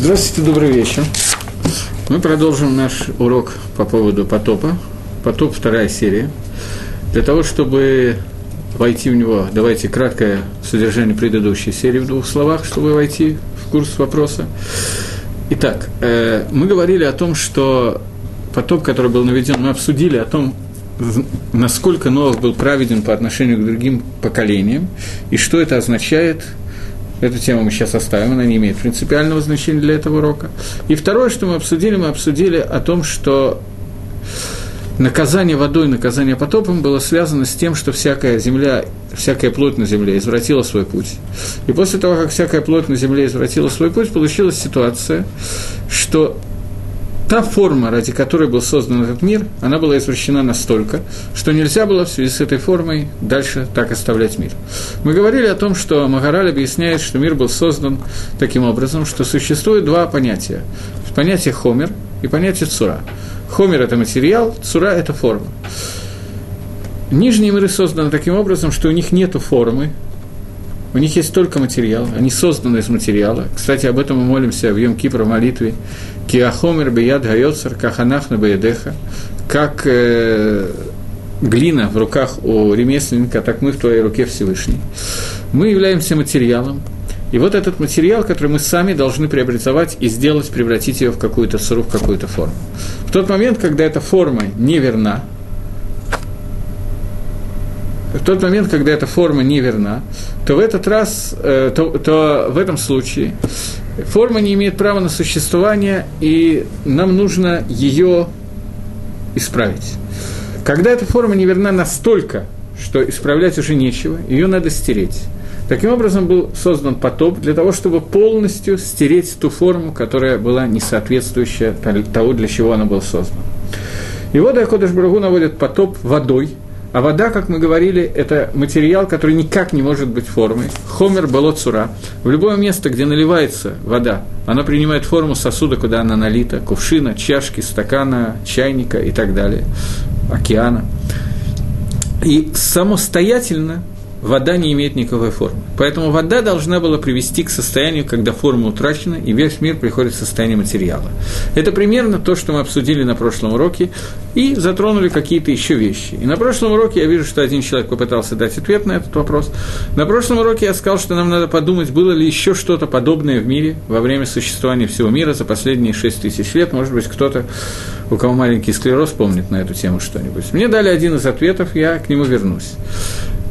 Здравствуйте, добрый вечер. Мы продолжим наш урок по поводу потопа. Потоп – вторая серия. Для того, чтобы войти в него, давайте краткое содержание предыдущей серии в двух словах, чтобы войти в курс вопроса. Итак, э, мы говорили о том, что потоп, который был наведен, мы обсудили о том, насколько Новых был праведен по отношению к другим поколениям, и что это означает – Эту тему мы сейчас оставим, она не имеет принципиального значения для этого урока. И второе, что мы обсудили, мы обсудили о том, что наказание водой, наказание потопом было связано с тем, что всякая земля, всякая плоть на земле извратила свой путь. И после того, как всякая плоть на земле извратила свой путь, получилась ситуация, что та форма, ради которой был создан этот мир, она была извращена настолько, что нельзя было в связи с этой формой дальше так оставлять мир. Мы говорили о том, что Магараль объясняет, что мир был создан таким образом, что существует два понятия. Понятие хомер и понятие цура. Хомер – это материал, цура – это форма. Нижние миры созданы таким образом, что у них нет формы, у них есть только материал, они созданы из материала. Кстати, об этом мы молимся в Йом Кипр в молитве. Киахомер бияд гайоцер, каханах на баядеха. Как э, глина в руках у ремесленника, так мы в твоей руке Всевышний. Мы являемся материалом, и вот этот материал, который мы сами должны преобразовать и сделать, превратить ее в какую-то сыру, в какую-то форму. В тот момент, когда эта форма неверна, в тот момент, когда эта форма неверна, то в этот раз, э, то, то в этом случае форма не имеет права на существование, и нам нужно ее исправить. Когда эта форма неверна настолько, что исправлять уже нечего, ее надо стереть. Таким образом был создан потоп для того, чтобы полностью стереть ту форму, которая была не соответствующая того, для чего она была создана. И вот Акодыш Брагу наводит потоп водой – а вода, как мы говорили, это материал, который никак не может быть формой. Хомер болоцура. В любое место, где наливается вода, она принимает форму сосуда, куда она налита, кувшина, чашки, стакана, чайника и так далее, океана. И самостоятельно вода не имеет никакой формы. Поэтому вода должна была привести к состоянию, когда форма утрачена, и весь мир приходит в состояние материала. Это примерно то, что мы обсудили на прошлом уроке, и затронули какие-то еще вещи. И на прошлом уроке я вижу, что один человек попытался дать ответ на этот вопрос. На прошлом уроке я сказал, что нам надо подумать, было ли еще что-то подобное в мире во время существования всего мира за последние 6 тысяч лет. Может быть, кто-то, у кого маленький склероз, помнит на эту тему что-нибудь. Мне дали один из ответов, я к нему вернусь.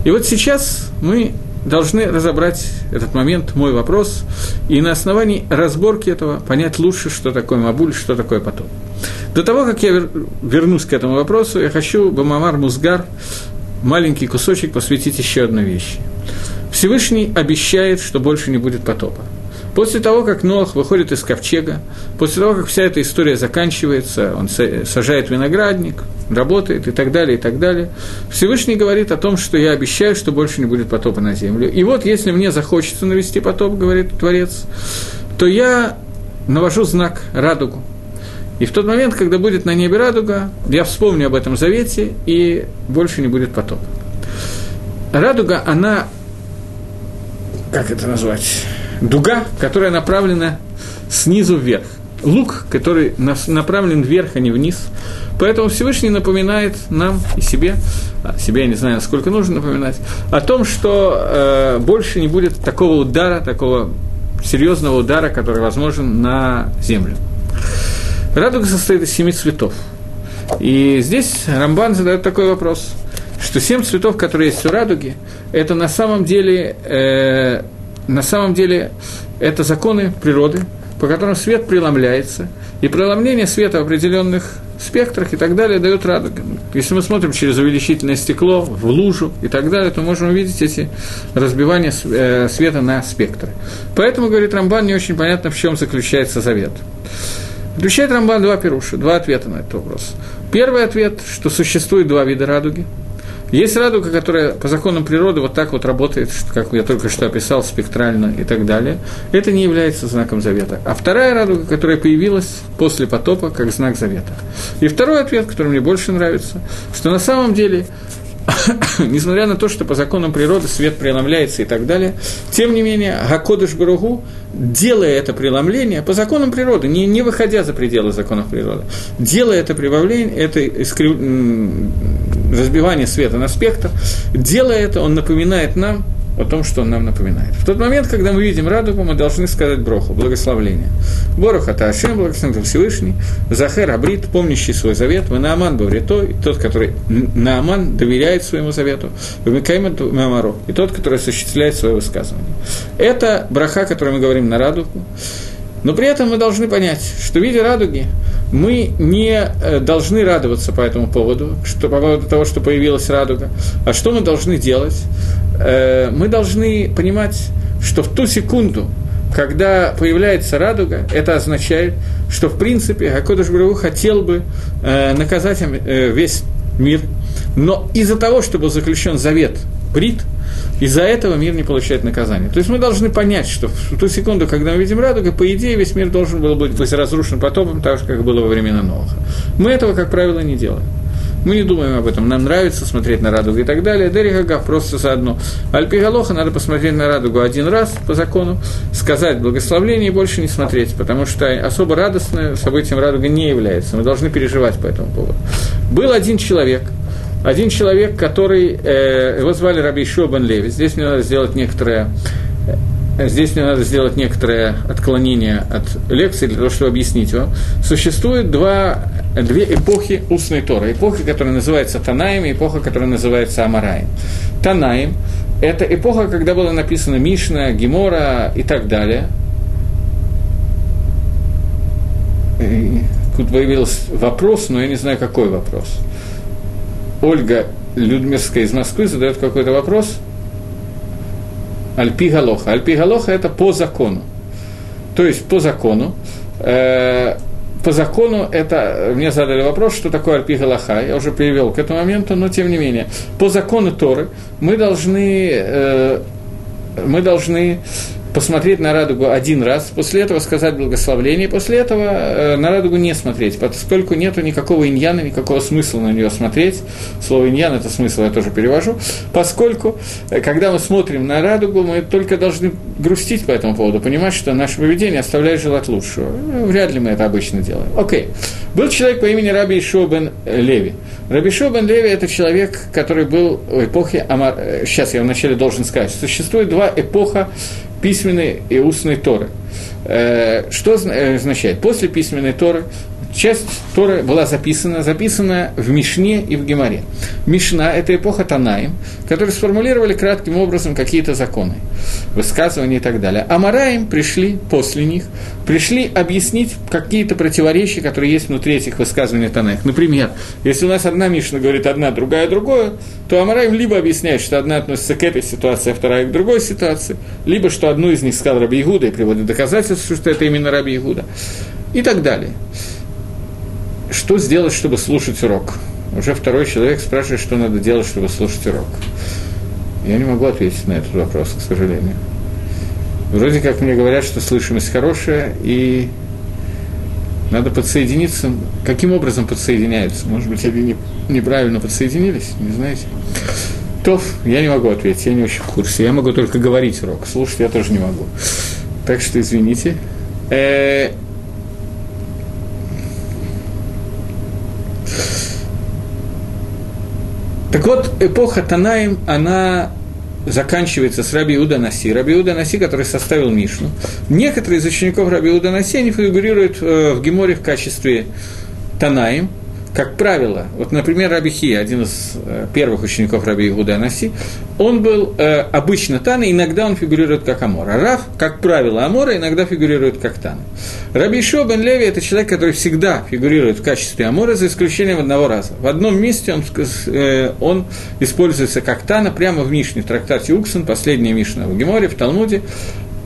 И вот сейчас мы должны разобрать этот момент, мой вопрос, и на основании разборки этого понять лучше, что такое Мабуль, что такое потом. До того, как я вернусь к этому вопросу, я хочу Бамамар Музгар маленький кусочек посвятить еще одной вещи. Всевышний обещает, что больше не будет потопа. После того, как Ноах выходит из ковчега, после того, как вся эта история заканчивается, он сажает виноградник, работает и так далее, и так далее, Всевышний говорит о том, что я обещаю, что больше не будет потопа на землю. И вот, если мне захочется навести потоп, говорит Творец, то я навожу знак радугу. И в тот момент, когда будет на небе радуга, я вспомню об этом завете, и больше не будет потопа. Радуга, она, как это назвать, дуга, которая направлена снизу вверх. Лук, который направлен вверх, а не вниз. Поэтому Всевышний напоминает нам и себе, а себе я не знаю, насколько нужно напоминать, о том, что э, больше не будет такого удара, такого серьезного удара, который возможен на землю. Радуга состоит из семи цветов. И здесь Рамбан задает такой вопрос, что семь цветов, которые есть у радуги, это на самом деле э, на самом деле это законы природы, по которым свет преломляется, и преломление света в определенных спектрах и так далее дает радугу. Если мы смотрим через увеличительное стекло в лужу и так далее, то можем увидеть эти разбивания э, света на спектры. Поэтому, говорит Рамбан, не очень понятно, в чем заключается завет. Включает Рамбан два пируша, два ответа на этот вопрос. Первый ответ, что существует два вида радуги – есть радуга, которая по законам природы вот так вот работает, как я только что описал, спектрально и так далее. Это не является знаком завета. А вторая радуга, которая появилась после потопа, как знак завета. И второй ответ, который мне больше нравится, что на самом деле несмотря на то, что по законам природы свет преломляется и так далее, тем не менее, Гакодыш Баругу, делая это преломление, по законам природы, не, не выходя за пределы законов природы, делая это прибавление, это искрив... разбивание света на спектр, делая это, он напоминает нам о том, что он нам напоминает. В тот момент, когда мы видим радугу, мы должны сказать броху, благословление. Борох это Ашем, благословен Всевышний, Захер Абрит, помнящий свой завет, вы Нааман Бавритой, тот, который Нааман доверяет своему завету, Микаймат Мамаро, и тот, который осуществляет свое высказывание. Это браха, которую мы говорим на радугу, но при этом мы должны понять, что в виде радуги мы не э, должны радоваться по этому поводу, что, по поводу того, что появилась радуга. А что мы должны делать? Э, мы должны понимать, что в ту секунду, когда появляется радуга, это означает, что в принципе Акодыш Брагу хотел бы э, наказать весь мир, но из-за того, что был заключен завет Брит, из-за этого мир не получает наказание. То есть мы должны понять, что в ту секунду, когда мы видим радугу, по идее весь мир должен был быть разрушен потопом, так же, как было во времена Нового. Мы этого, как правило, не делаем. Мы не думаем об этом. Нам нравится смотреть на радугу и так далее. Дерихагав просто заодно. Альпигалоха надо посмотреть на радугу один раз по закону, сказать благословление и больше не смотреть, потому что особо радостное событием радуга не является. Мы должны переживать по этому поводу. Был один человек – один человек, который, э, его звали Раби бен Леви. Здесь мне надо сделать некоторое э, Здесь мне надо сделать некоторое отклонение от лекции для того, чтобы объяснить его. Существует два, две эпохи устной Торы. Эпоха, которая называется Танаем, и эпоха, которая называется Амараем. Танаем – это эпоха, когда была написана Мишна, Гемора и так далее. И тут появился вопрос, но я не знаю, какой вопрос – Ольга Людмирская из Москвы задает какой-то вопрос. Альпи Галоха. Альпи Галоха – это по закону. То есть по закону. Э, по закону это, мне задали вопрос, что такое Альпи Галаха, я уже перевел к этому моменту, но тем не менее, по закону Торы мы должны, э, мы должны посмотреть на радугу один раз, после этого сказать благословление, после этого э, на радугу не смотреть, поскольку нет никакого иньяна, никакого смысла на нее смотреть. Слово иньян – это смысл, я тоже перевожу. Поскольку, э, когда мы смотрим на радугу, мы только должны грустить по этому поводу, понимать, что наше поведение оставляет желать лучшего. Э, вряд ли мы это обычно делаем. Окей. Был человек по имени Раби бен Леви. Раби бен Леви – это человек, который был в эпохе Амар... Сейчас я вначале должен сказать. Существует два эпоха письменной и устной Торы. Э, что э, означает? После письменной Торы часть Торы была записана, записана в Мишне и в Геморе. Мишна – это эпоха Танаим, которые сформулировали кратким образом какие-то законы, высказывания и так далее. А Мараим пришли после них, пришли объяснить какие-то противоречия, которые есть внутри этих высказываний Танаих. Например, если у нас одна Мишна говорит одна, другая другое, то Амараим либо объясняет, что одна относится к этой ситуации, а вторая к другой ситуации, либо что одну из них сказал Раби Игуда и приводит доказательства, что это именно Раби Игуда, и так далее что сделать, чтобы слушать урок? Уже второй человек спрашивает, что надо делать, чтобы слушать урок. Я не могу ответить на этот вопрос, к сожалению. Вроде как мне говорят, что слышимость хорошая, и надо подсоединиться. Каким образом подсоединяются? Может быть, они неправильно подсоединились, не знаете? То я не могу ответить, я не очень в курсе. Я могу только говорить урок, слушать я тоже не могу. Так что извините. Так вот, эпоха Танаим, она заканчивается с Раби Иуда Наси. Раби Иуда Наси, который составил Мишну. Некоторые из учеников Раби Иуда Наси, они фигурируют э, в Геморе в качестве Танаим – как правило, вот, например, Раби Хи, один из э, первых учеников Раби Игуда Анаси, он был э, обычно Тана, иногда он фигурирует как Амор. А Раф, как правило, Амора иногда фигурирует как Тана. Раби Шо бен Леви – это человек, который всегда фигурирует в качестве Амора, за исключением одного раза. В одном месте он, э, он используется как Тана, прямо в Мишне, в трактате Уксен, последняя Мишна в Геморе, в Талмуде,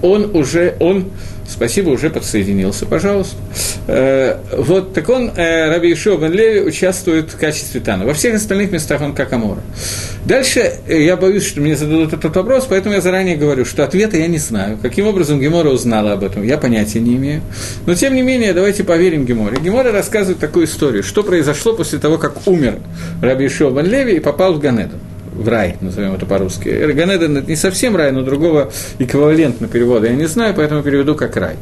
он уже, он Спасибо, уже подсоединился, пожалуйста. Э, вот, так он, э, Раби Ишуа бен Леви, участвует в качестве Тана. Во всех остальных местах он как Амора. Дальше э, я боюсь, что мне зададут этот вопрос, поэтому я заранее говорю, что ответа я не знаю. Каким образом Гемора узнала об этом, я понятия не имею. Но, тем не менее, давайте поверим Геморе. Гемора рассказывает такую историю, что произошло после того, как умер Раби Ишуа бен Леви и попал в Ганеду. В рай, назовем это по-русски. Ганеден – это не совсем рай, но другого эквивалентно перевода я не знаю, поэтому переведу как рай.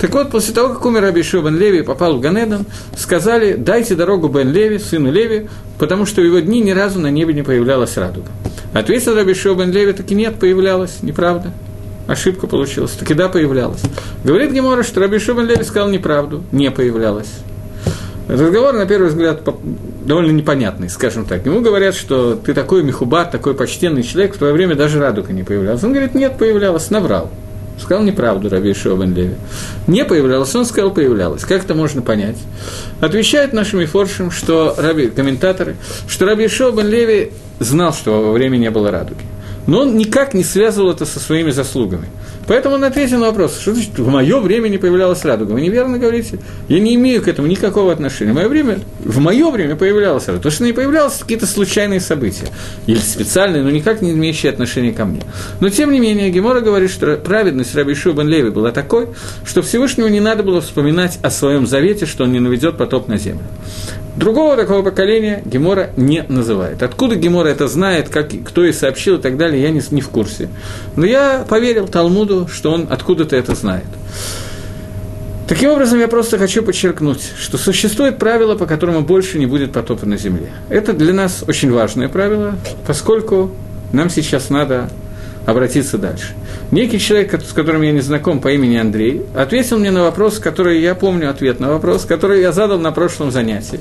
Так вот, после того, как умер Абишу бен Леви и попал в Ганеден, сказали, дайте дорогу Бен Леви, сыну Леви, потому что в его дни ни разу на небе не появлялась радуга. Ответил Рабишу бен Леви, таки нет, появлялась, неправда. Ошибка получилась, таки да, появлялась. Говорит Гемора, что Рабишу бен Леви сказал неправду, не появлялась. Разговор, на первый взгляд, довольно непонятный, скажем так. Ему говорят, что ты такой мехубат, такой почтенный человек, в твое время даже радуга не появлялась. Он говорит, нет, появлялась, наврал. Сказал неправду Раби Шобен Леви. Не появлялась, он сказал, появлялась. Как это можно понять? Отвечает нашим форшим, что раби, комментаторы, что Раби Шобен Леви знал, что во время не было радуги. Но он никак не связывал это со своими заслугами. Поэтому он ответил на вопрос, что значит, в мое время не появлялась радуга. Вы неверно говорите. Я не имею к этому никакого отношения. В мое время, в мое время появлялась радуга. То, что не появлялась, какие-то случайные события. Или специальные, но никак не имеющие отношения ко мне. Но, тем не менее, Гемора говорит, что праведность Раби Шубан Леви была такой, что Всевышнему не надо было вспоминать о своем завете, что он не наведет потоп на землю. Другого такого поколения Гемора не называет. Откуда Гемора это знает, как, кто и сообщил и так далее, я не, не в курсе. Но я поверил Талмуду, что он откуда-то это знает. Таким образом, я просто хочу подчеркнуть, что существует правило, по которому больше не будет потопа на Земле. Это для нас очень важное правило, поскольку нам сейчас надо обратиться дальше. Некий человек, с которым я не знаком по имени Андрей, ответил мне на вопрос, который я помню ответ на вопрос, который я задал на прошлом занятии.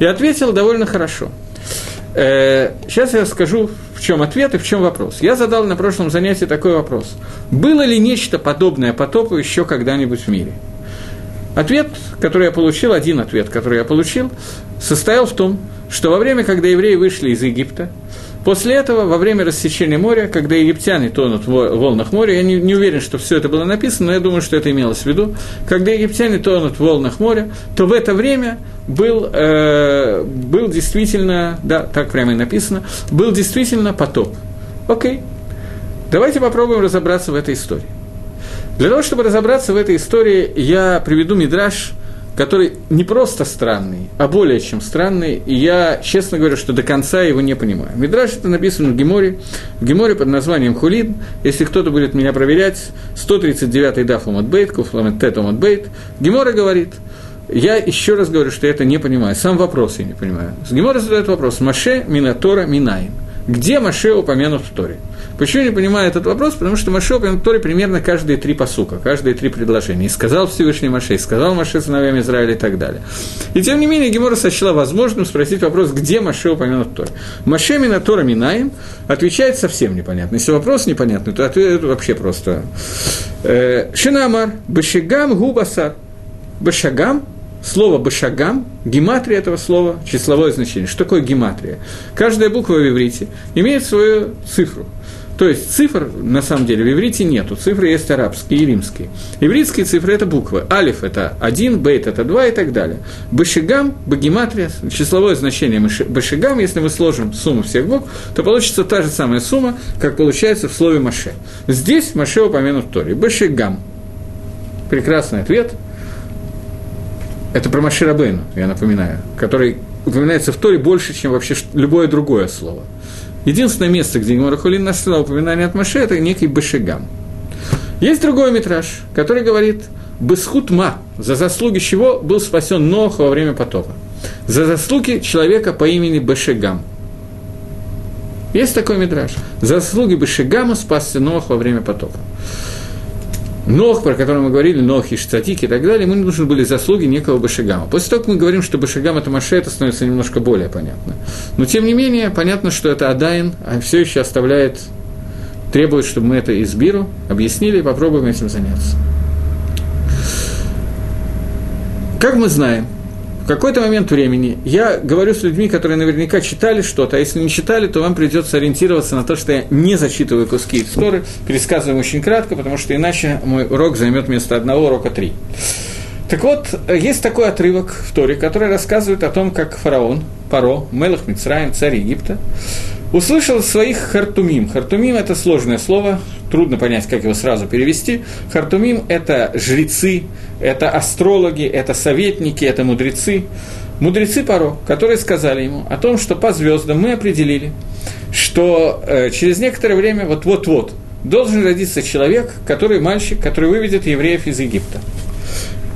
И ответил довольно хорошо. Э, сейчас я скажу, в чем ответ и в чем вопрос. Я задал на прошлом занятии такой вопрос. Было ли нечто подобное потопу еще когда-нибудь в мире? Ответ, который я получил, один ответ, который я получил, состоял в том, что во время, когда евреи вышли из Египта, После этого, во время рассечения моря, когда египтяне тонут в волнах моря, я не, не уверен, что все это было написано, но я думаю, что это имелось в виду, когда египтяне тонут в волнах моря, то в это время был, э, был действительно, да, так прямо и написано, был действительно потоп. Окей, давайте попробуем разобраться в этой истории. Для того, чтобы разобраться в этой истории, я приведу мидраж – который не просто странный, а более чем странный, и я, честно говорю, что до конца его не понимаю. Мидраш это написано в Геморе, в Геморе под названием Хулин, если кто-то будет меня проверять, 139-й дафом от Бейт, Куфламет Тетом от Бейт, Гемора говорит, я еще раз говорю, что я это не понимаю, сам вопрос я не понимаю. Гемора задает вопрос, Маше Минатора Минаин. Где Маше упомянут в Торе? Почему не понимаю этот вопрос? Потому что Маше упомянут примерно каждые три посука, каждые три предложения. И сказал Всевышний Маше, и сказал Маше сыновьям Израиля и так далее. И тем не менее Гемора сочла возможным спросить вопрос, где Маше упомянут Торе. Маше Мина Тора Минаем отвечает совсем непонятно. Если вопрос непонятный, то ответ вообще просто. Э, Шинамар, Башигам Губасар. Башагам Слово «башагам», гематрия этого слова, числовое значение. Что такое гематрия? Каждая буква в иврите имеет свою цифру. То есть цифр, на самом деле, в иврите нету. Цифры есть арабские и римские. Ивритские цифры – это буквы. Алиф – это один, бейт – это два и так далее. Башигам, багематрия, числовое значение башигам, если мы сложим сумму всех букв, то получится та же самая сумма, как получается в слове Маше. Здесь Маше упомянут в Торе. Башигам. Прекрасный ответ – это про Маширабейну, я напоминаю, который упоминается в Торе больше, чем вообще любое другое слово. Единственное место, где Гемора Хулин упоминание от Маше, это некий Башигам. Есть другой метраж, который говорит «Бесхут ма», за заслуги чего был спасен Нох во время потопа. За заслуги человека по имени Башигам. Есть такой метраж. За заслуги Башигама спасся Нох во время потопа. Нох, про который мы говорили, Нох, Иштатик и так далее, мы нужны были заслуги некого Башигама. После того, как мы говорим, что Башигам – это Маше, это становится немножко более понятно. Но, тем не менее, понятно, что это Адайн, а все еще оставляет, требует, чтобы мы это из Биру объяснили и попробуем этим заняться. Как мы знаем, в какой-то момент времени я говорю с людьми, которые наверняка читали что-то, а если не читали, то вам придется ориентироваться на то, что я не зачитываю куски истории, пересказываем очень кратко, потому что иначе мой урок займет вместо одного урока три. Так вот, есть такой отрывок в Торе, который рассказывает о том, как фараон, Паро, Мелах Мицраем, царь Египта, услышал своих хартумим. Хартумим – это сложное слово, трудно понять, как его сразу перевести. Хартумим – это жрецы, это астрологи, это советники, это мудрецы. Мудрецы Паро, которые сказали ему о том, что по звездам мы определили, что э, через некоторое время, вот-вот-вот, должен родиться человек, который мальчик, который выведет евреев из Египта.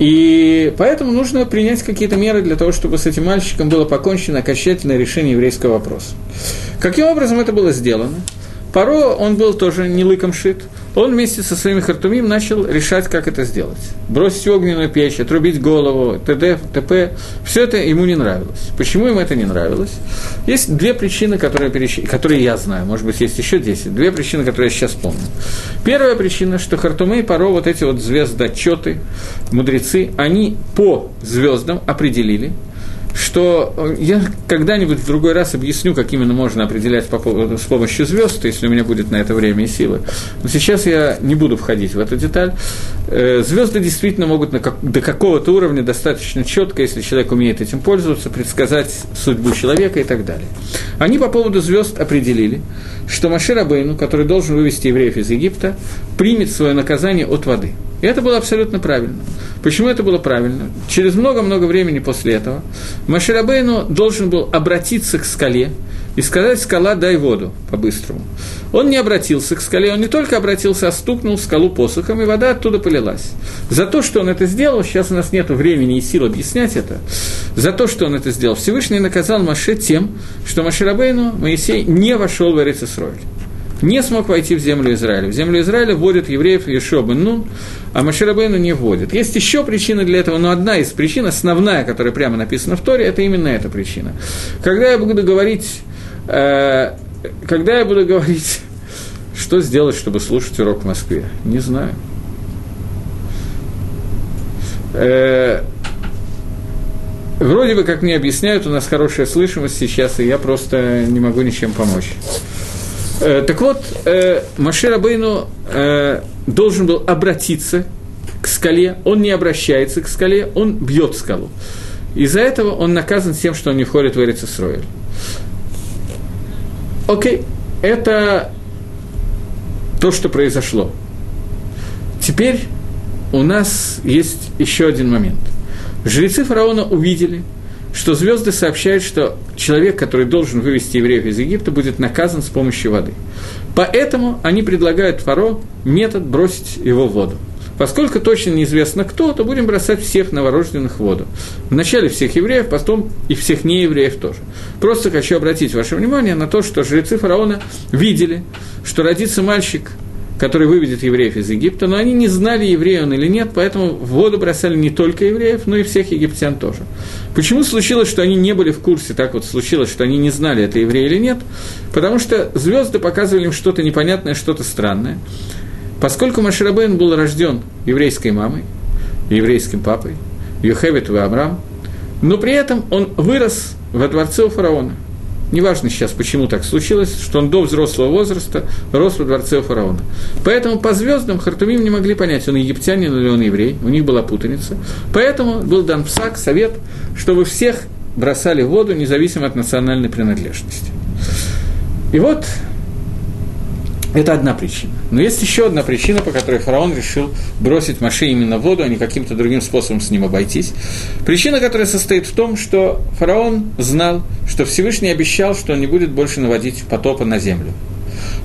И поэтому нужно принять какие-то меры для того, чтобы с этим мальчиком было покончено окончательное решение еврейского вопроса. Каким образом это было сделано? Паро, он был тоже не лыком шит, он вместе со своими хартумим начал решать, как это сделать. Бросить огненную печь, отрубить голову, т.д., т.п. Все это ему не нравилось. Почему ему это не нравилось? Есть две причины, которые, переч... которые я знаю, может быть, есть еще десять. Две причины, которые я сейчас помню. Первая причина, что хартумы и паро, вот эти вот звездочеты, мудрецы, они по звездам определили, что э, я когда-нибудь в другой раз объясню, как именно можно определять по поводу, с помощью звезд, если у меня будет на это время и силы. Но сейчас я не буду входить в эту деталь. Э, звезды действительно могут на до какого-то уровня достаточно четко, если человек умеет этим пользоваться, предсказать судьбу человека и так далее. Они по поводу звезд определили, что Машир Абейну, который должен вывести евреев из Египта, примет свое наказание от воды. И это было абсолютно правильно. Почему это было правильно? Через много-много времени после этого Маширабейну должен был обратиться к скале и сказать «скала, дай воду» по-быстрому. Он не обратился к скале, он не только обратился, а стукнул скалу посохом, и вода оттуда полилась. За то, что он это сделал, сейчас у нас нет времени и сил объяснять это, за то, что он это сделал, Всевышний наказал Маше тем, что Маширабейну Моисей не вошел в Эрицесроль не смог войти в землю Израиля. В землю Израиля вводят евреев Ешо бен Нун, а Маширабейну не вводят. Есть еще причина для этого, но одна из причин, основная, которая прямо написана в Торе, это именно эта причина. Когда я буду говорить, э, когда я буду говорить, что сделать, чтобы слушать урок в Москве, не знаю. Э, вроде бы, как мне объясняют, у нас хорошая слышимость сейчас, и я просто не могу ничем помочь. Э, так вот, э, Машир Абейну э, должен был обратиться к скале, он не обращается к скале, он бьет скалу. Из-за этого он наказан тем, что он не входит в Эрицесроиль. Окей, это то, что произошло. Теперь у нас есть еще один момент. Жрецы фараона увидели – что звезды сообщают, что человек, который должен вывести евреев из Египта, будет наказан с помощью воды. Поэтому они предлагают Фаро метод бросить его в воду. Поскольку точно неизвестно кто, то будем бросать всех новорожденных в воду. Вначале всех евреев, потом и всех неевреев тоже. Просто хочу обратить ваше внимание на то, что жрецы фараона видели, что родится мальчик который выведет евреев из Египта, но они не знали, еврей он или нет, поэтому в воду бросали не только евреев, но и всех египтян тоже. Почему случилось, что они не были в курсе, так вот случилось, что они не знали, это еврей или нет? Потому что звезды показывали им что-то непонятное, что-то странное. Поскольку Маширабейн был рожден еврейской мамой, еврейским папой, Йохевит и Амрам, но при этом он вырос во дворце у фараона – Неважно сейчас, почему так случилось, что он до взрослого возраста рос во дворце фараона. Поэтому по звездам Хартумим не могли понять, он египтянин или он еврей, у них была путаница. Поэтому был дан псак, совет, чтобы всех бросали в воду, независимо от национальной принадлежности. И вот это одна причина. Но есть еще одна причина, по которой фараон решил бросить Маше именно в воду, а не каким-то другим способом с ним обойтись. Причина, которая состоит в том, что фараон знал, что Всевышний обещал, что он не будет больше наводить потопа на землю.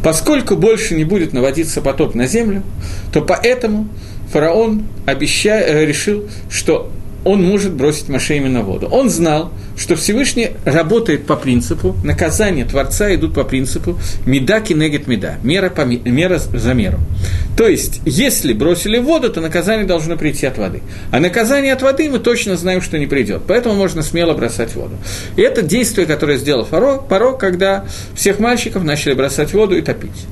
Поскольку больше не будет наводиться потоп на землю, то поэтому фараон обеща... Э, решил, что он может бросить Маше именно в воду. Он знал, что Всевышний работает по принципу, наказания Творца идут по принципу меда кинегет меда, мера, по, мера за меру. То есть, если бросили в воду, то наказание должно прийти от воды. А наказание от воды мы точно знаем, что не придет. Поэтому можно смело бросать в воду. И это действие, которое сделал Фаро, Паро, когда всех мальчиков начали бросать в воду и топить.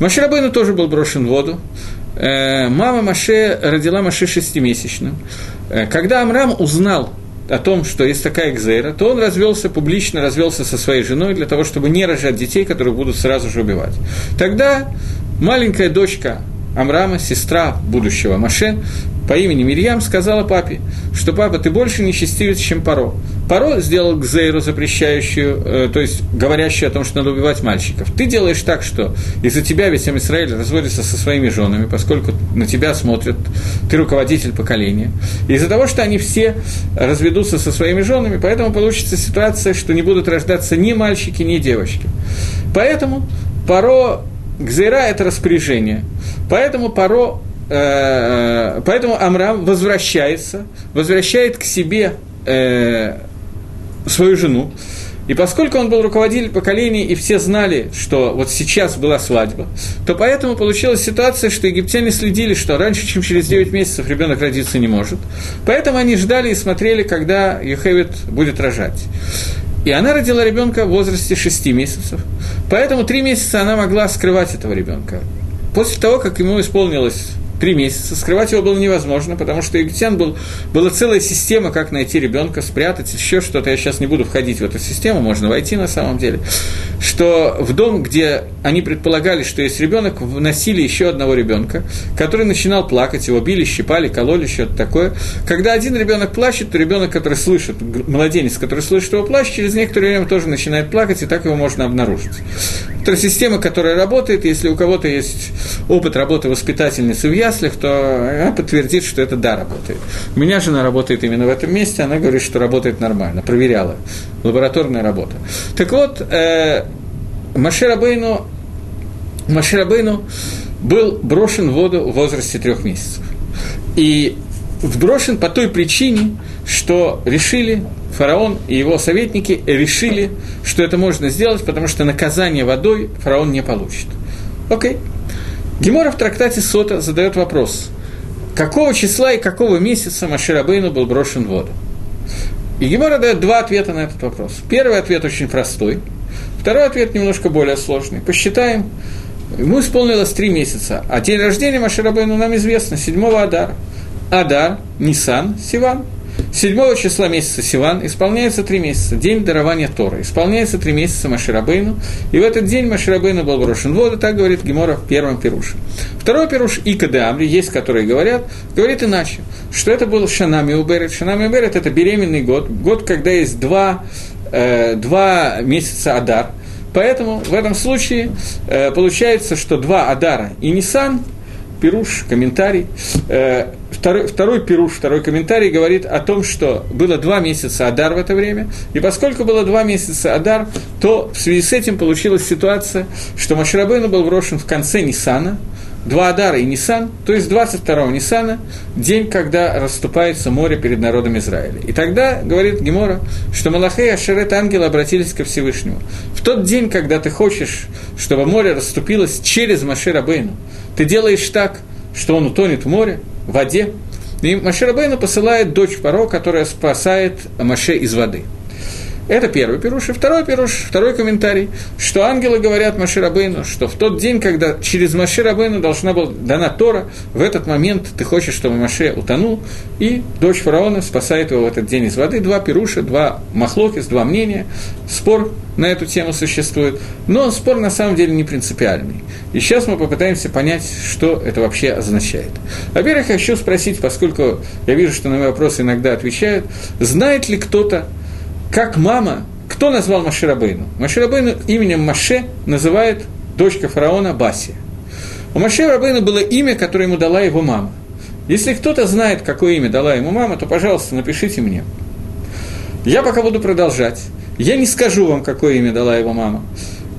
Маширабейну тоже был брошен в воду. Э, мама Маше родила Маше шестимесячным. Э, когда Амрам узнал о том, что есть такая экзейра, то он развелся, публично развелся со своей женой для того, чтобы не рожать детей, которые будут сразу же убивать. Тогда маленькая дочка Амрама, сестра будущего Маше, по имени Мирьям сказала папе, что папа, ты больше нечестивец, чем Паро. Паро сделал Гзейру запрещающую, э, то есть говорящую о том, что надо убивать мальчиков. Ты делаешь так, что из-за тебя весь Израиль разводится со своими женами, поскольку на тебя смотрят, ты руководитель поколения. Из-за того, что они все разведутся со своими женами, поэтому получится ситуация, что не будут рождаться ни мальчики, ни девочки. Поэтому Паро Гзейра – это распоряжение. Поэтому Паро Э, поэтому Амрам возвращается, возвращает к себе э, свою жену. И поскольку он был руководитель поколения, и все знали, что вот сейчас была свадьба, то поэтому получилась ситуация, что египтяне следили, что раньше, чем через 9 месяцев ребенок родиться не может. Поэтому они ждали и смотрели, когда Юхевит будет рожать. И она родила ребенка в возрасте 6 месяцев. Поэтому 3 месяца она могла скрывать этого ребенка. После того, как ему исполнилось три месяца. Скрывать его было невозможно, потому что египтян был, была целая система, как найти ребенка, спрятать, еще что-то. Я сейчас не буду входить в эту систему, можно войти на самом деле. Что в дом, где они предполагали, что есть ребенок, вносили еще одного ребенка, который начинал плакать, его били, щипали, кололи, что-то такое. Когда один ребенок плачет, то ребенок, который слышит, младенец, который слышит его плач, через некоторое время тоже начинает плакать, и так его можно обнаружить. Это система, которая работает, если у кого-то есть опыт работы воспитательницы в яслях, то она подтвердит, что это да, работает. У меня жена работает именно в этом месте, она говорит, что работает нормально, проверяла. Лабораторная работа. Так вот, э, Маширабейну, Маширабейну был брошен в воду в возрасте трех месяцев. И брошен по той причине, что решили, фараон и его советники решили, что это можно сделать, потому что наказание водой фараон не получит. Окей. Гемора в трактате Сота задает вопрос, какого числа и какого месяца Маширабейну был брошен в воду? И Гемора дает два ответа на этот вопрос. Первый ответ очень простой, второй ответ немножко более сложный. Посчитаем, ему исполнилось три месяца, а день рождения Маширабейну нам известно, 7 Адара. Адар, Нисан, Сиван. 7 числа месяца Сиван исполняется три месяца, день дарования Тора. Исполняется три месяца Маширабейну, и в этот день Маширабейну был брошен в воду, так говорит Гемора в первом пируше. Второй пируш Ика де Амри, есть которые говорят, говорит иначе, что это был Шанами Уберет. Шанами Уберет – это беременный год, год, когда есть два, э, два месяца Адар. Поэтому в этом случае э, получается, что два Адара и Нисан пируш, комментарий. Э, второй, второй пируш, второй комментарий говорит о том, что было два месяца Адар в это время, и поскольку было два месяца Адар, то в связи с этим получилась ситуация, что Маширабейну был брошен в конце Нисана, два Адара и Нисан, то есть 22-го Нисана, день, когда расступается море перед народом Израиля. И тогда, говорит Гемора, что Малахей и Ашерет ангелы обратились ко Всевышнему. В тот день, когда ты хочешь, чтобы море расступилось через Маширабейну, ты делаешь так, что он утонет в море, в воде, и Маширабейну посылает дочь Паро, которая спасает Маше из воды – это первый пируш. И второй пируш, второй комментарий, что ангелы говорят Маширабейну, что в тот день, когда через Маширабейну должна была дана Тора, в этот момент ты хочешь, чтобы Маше утонул, и дочь фараона спасает его в этот день из воды. Два пируша, два махлокис, два мнения. Спор на эту тему существует, но спор на самом деле не принципиальный. И сейчас мы попытаемся понять, что это вообще означает. Во-первых, хочу спросить, поскольку я вижу, что на мои вопросы иногда отвечают, знает ли кто-то, как мама, кто назвал Маширабейну? Маширабейну именем Маше называет дочка фараона Басия. У Маше Рабейну было имя, которое ему дала его мама. Если кто-то знает, какое имя дала ему мама, то, пожалуйста, напишите мне. Я пока буду продолжать. Я не скажу вам, какое имя дала его мама.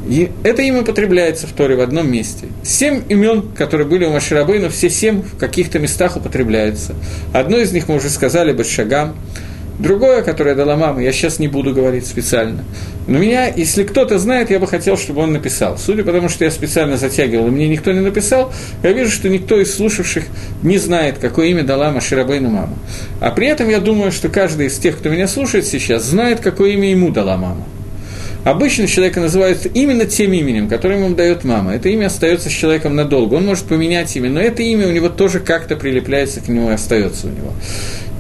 И это имя употребляется в Торе в одном месте. Семь имен, которые были у Маширабейну, все семь в каких-то местах употребляются. Одно из них мы уже сказали, Башагам. Другое, которое дала мама, я сейчас не буду говорить специально. Но меня, если кто-то знает, я бы хотел, чтобы он написал. Судя по тому, что я специально затягивал, и мне никто не написал, я вижу, что никто из слушавших не знает, какое имя дала Маширабейну мама. А при этом я думаю, что каждый из тех, кто меня слушает сейчас, знает, какое имя ему дала мама. Обычно человека называют именно тем именем, которым ему дает мама. Это имя остается с человеком надолго. Он может поменять имя, но это имя у него тоже как-то прилепляется к нему и остается у него.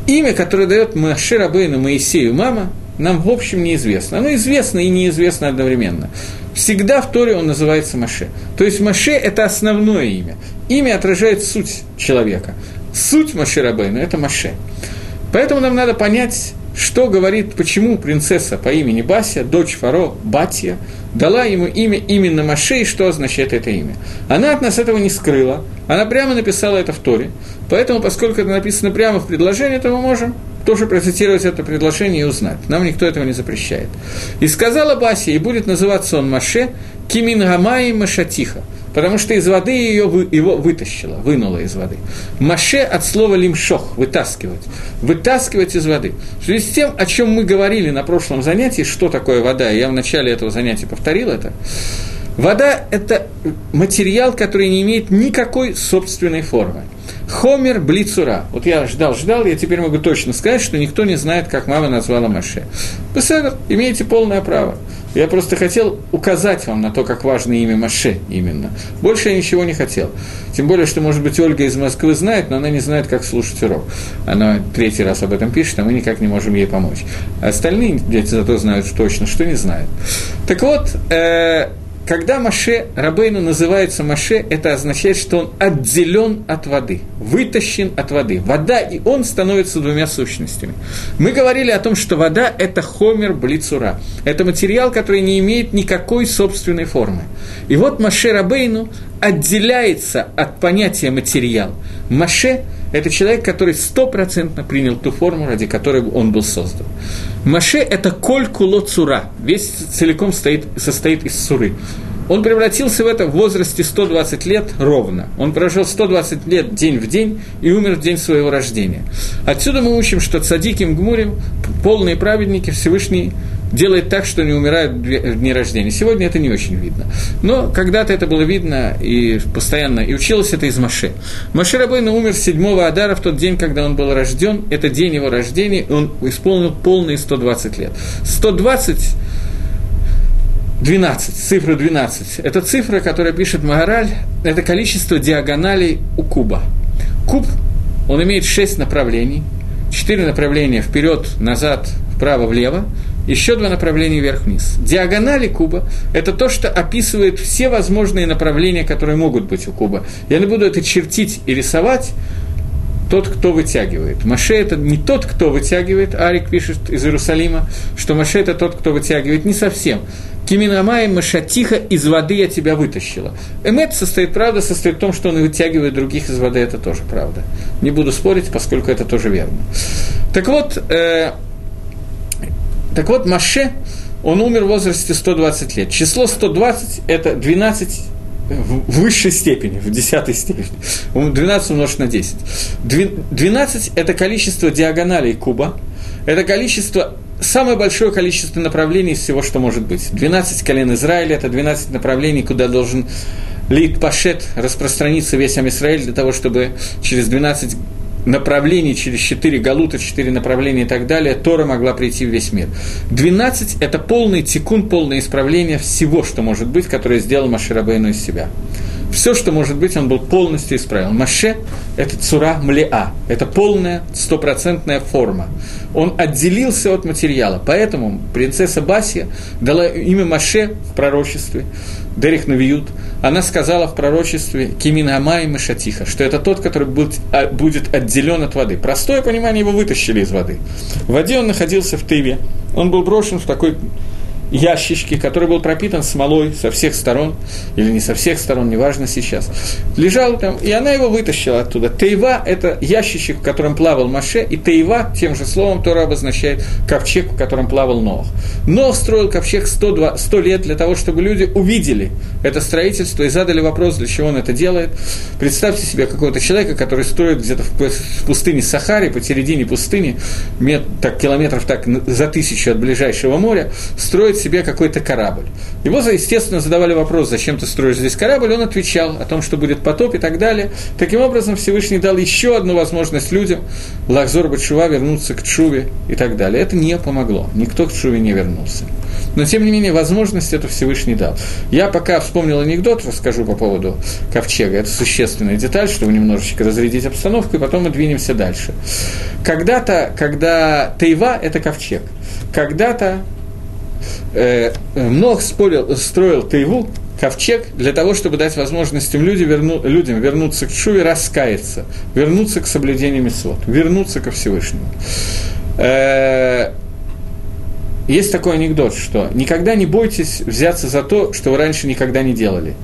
Имя, которое дает Машир Абейну Моисею мама, нам в общем неизвестно. Оно известно и неизвестно одновременно. всегда в Торе он называется Маше. То есть Маше – это основное имя. Имя отражает суть человека. Суть Маше Рабейну – это Маше. Поэтому нам надо понять, что говорит, почему принцесса по имени Бася, дочь Фаро, Батья, дала ему имя именно Маше, и что означает это имя. Она от нас этого не скрыла, она прямо написала это в Торе, поэтому, поскольку это написано прямо в предложении, то мы можем тоже процитировать это предложение и узнать. Нам никто этого не запрещает. «И сказала Басия, и будет называться он Маше, Кимин Гамай Машатиха, потому что из воды ее, его вытащила, вынула из воды. Маше от слова лимшох, вытаскивать, вытаскивать из воды. В связи с тем, о чем мы говорили на прошлом занятии, что такое вода, я в начале этого занятия повторил это, Вода – это материал, который не имеет никакой собственной формы. Хомер Блицура. Вот я ждал, ждал, я теперь могу точно сказать, что никто не знает, как мама назвала Маше. Беседер, имеете полное право. Я просто хотел указать вам на то, как важно имя Маше именно. Больше я ничего не хотел. Тем более, что, может быть, Ольга из Москвы знает, но она не знает, как слушать урок. Она третий раз об этом пишет, а мы никак не можем ей помочь. А остальные дети зато знают точно, что не знают. Так вот, э, когда Маше, Рабейну называется Маше, это означает, что он отделен от воды, вытащен от воды. Вода и он становятся двумя сущностями. Мы говорили о том, что вода – это хомер блицура. Это материал, который не имеет никакой собственной формы. И вот Маше Рабейну отделяется от понятия материал. Маше – это человек, который стопроцентно принял ту форму, ради которой он был создан. Маше – это коль куло цура, весь целиком стоит, состоит из суры. Он превратился в это в возрасте 120 лет ровно. Он прожил 120 лет день в день и умер в день своего рождения. Отсюда мы учим, что цадиким гмурим, полные праведники, Всевышний делает так, что не умирают в дни рождения. Сегодня это не очень видно. Но когда-то это было видно и постоянно, и училось это из Маше. Маше Рабейна умер 7 Адара в тот день, когда он был рожден. Это день его рождения, и он исполнил полные 120 лет. 120 12, цифра 12. Это цифра, которая пишет Магараль, это количество диагоналей у куба. Куб, он имеет 6 направлений, 4 направления вперед, назад, вправо, влево, еще два направления вверх-вниз. Диагонали куба – это то, что описывает все возможные направления, которые могут быть у куба. Я не буду это чертить и рисовать, тот, кто вытягивает. Маше – это не тот, кто вытягивает, Арик пишет из Иерусалима, что Маше – это тот, кто вытягивает, не совсем. Киминамай Машатиха из воды я тебя вытащила. Эмет состоит, правда, состоит в том, что он вытягивает других из воды, это тоже правда. Не буду спорить, поскольку это тоже верно. Так вот, э, так вот, Маше, он умер в возрасте 120 лет. Число 120 – это 12 в высшей степени, в десятой степени. 12 умножить на 10. 12 – это количество диагоналей куба, это количество самое большое количество направлений из всего, что может быть. 12 колен Израиля – это 12 направлений, куда должен Лид Пашет распространиться весь Амисраиль для того, чтобы через 12 направлений, через четыре галута, четыре направления и так далее, Тора могла прийти в весь мир. 12 – это полный тикун, полное исправление всего, что может быть, которое сделал Маширабейну из себя. Все, что может быть, он был полностью исправлен. Маше – это цура млеа, это полная, стопроцентная форма. Он отделился от материала, поэтому принцесса Басия дала имя Маше в пророчестве, Дерих Навиют, она сказала в пророчестве Кимин Амай Мишатиха, что это тот, который будет, а, будет отделен от воды. Простое понимание, его вытащили из воды. В воде он находился в Тыве, он был брошен в такой ящичке, который был пропитан смолой со всех сторон, или не со всех сторон, неважно сейчас, лежал там, и она его вытащила оттуда. Тейва – это ящичек, в котором плавал Маше, и Тейва, тем же словом, Тора обозначает ковчег, в котором плавал Нох. Нох строил ковчег 100, 100 лет для того, чтобы люди увидели это строительство и задали вопрос, для чего он это делает. Представьте себе какого-то человека, который строит где-то в пустыне Сахаре, посередине пустыни, мет, так, километров так за тысячу от ближайшего моря, строит строить себе какой-то корабль. Его, естественно, задавали вопрос, зачем ты строишь здесь корабль, он отвечал о том, что будет потоп и так далее. Таким образом, Всевышний дал еще одну возможность людям, Лахзор Батшува, вернуться к Чуве и так далее. Это не помогло, никто к Чуве не вернулся. Но, тем не менее, возможность это Всевышний дал. Я пока вспомнил анекдот, расскажу по поводу ковчега. Это существенная деталь, чтобы немножечко разрядить обстановку, и потом мы двинемся дальше. Когда-то, когда Тайва – это ковчег, когда-то э, Нох спорил, строил Тайву, ковчег, для того, чтобы дать возможность людям, верну, людям вернуться к Шуве, раскаяться, вернуться к соблюдению Месвод, вернуться ко Всевышнему. Э, есть такой анекдот, что никогда не бойтесь взяться за то, что вы раньше никогда не делали.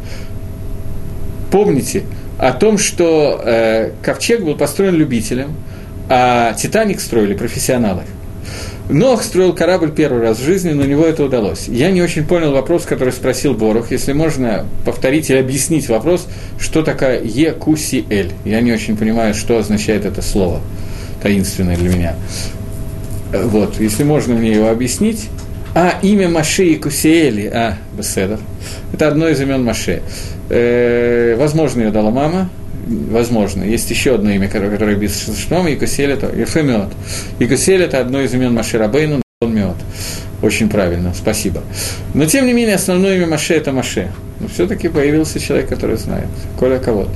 Помните о том, что э, ковчег был построен любителем, а Титаник строили профессионалы. Нох строил корабль первый раз в жизни, но у него это удалось. Я не очень понял вопрос, который спросил Борух. Если можно повторить или объяснить вопрос, что такое Е-Ку-Си-Эль. Я не очень понимаю, что означает это слово, таинственное для меня. Вот, если можно мне его объяснить. А, имя Маше и Кусиэли, а, Беседов, это одно из имен Маше. Э, возможно, ее дала мама, возможно. Есть еще одно имя, которое, без шном, Якусель это Ефемиот. Якусель это одно из имен Маше Рабейну, он Миот. Очень правильно, спасибо. Но, тем не менее, основное имя Маше – это Маше. Но все-таки появился человек, который знает. Коля кого.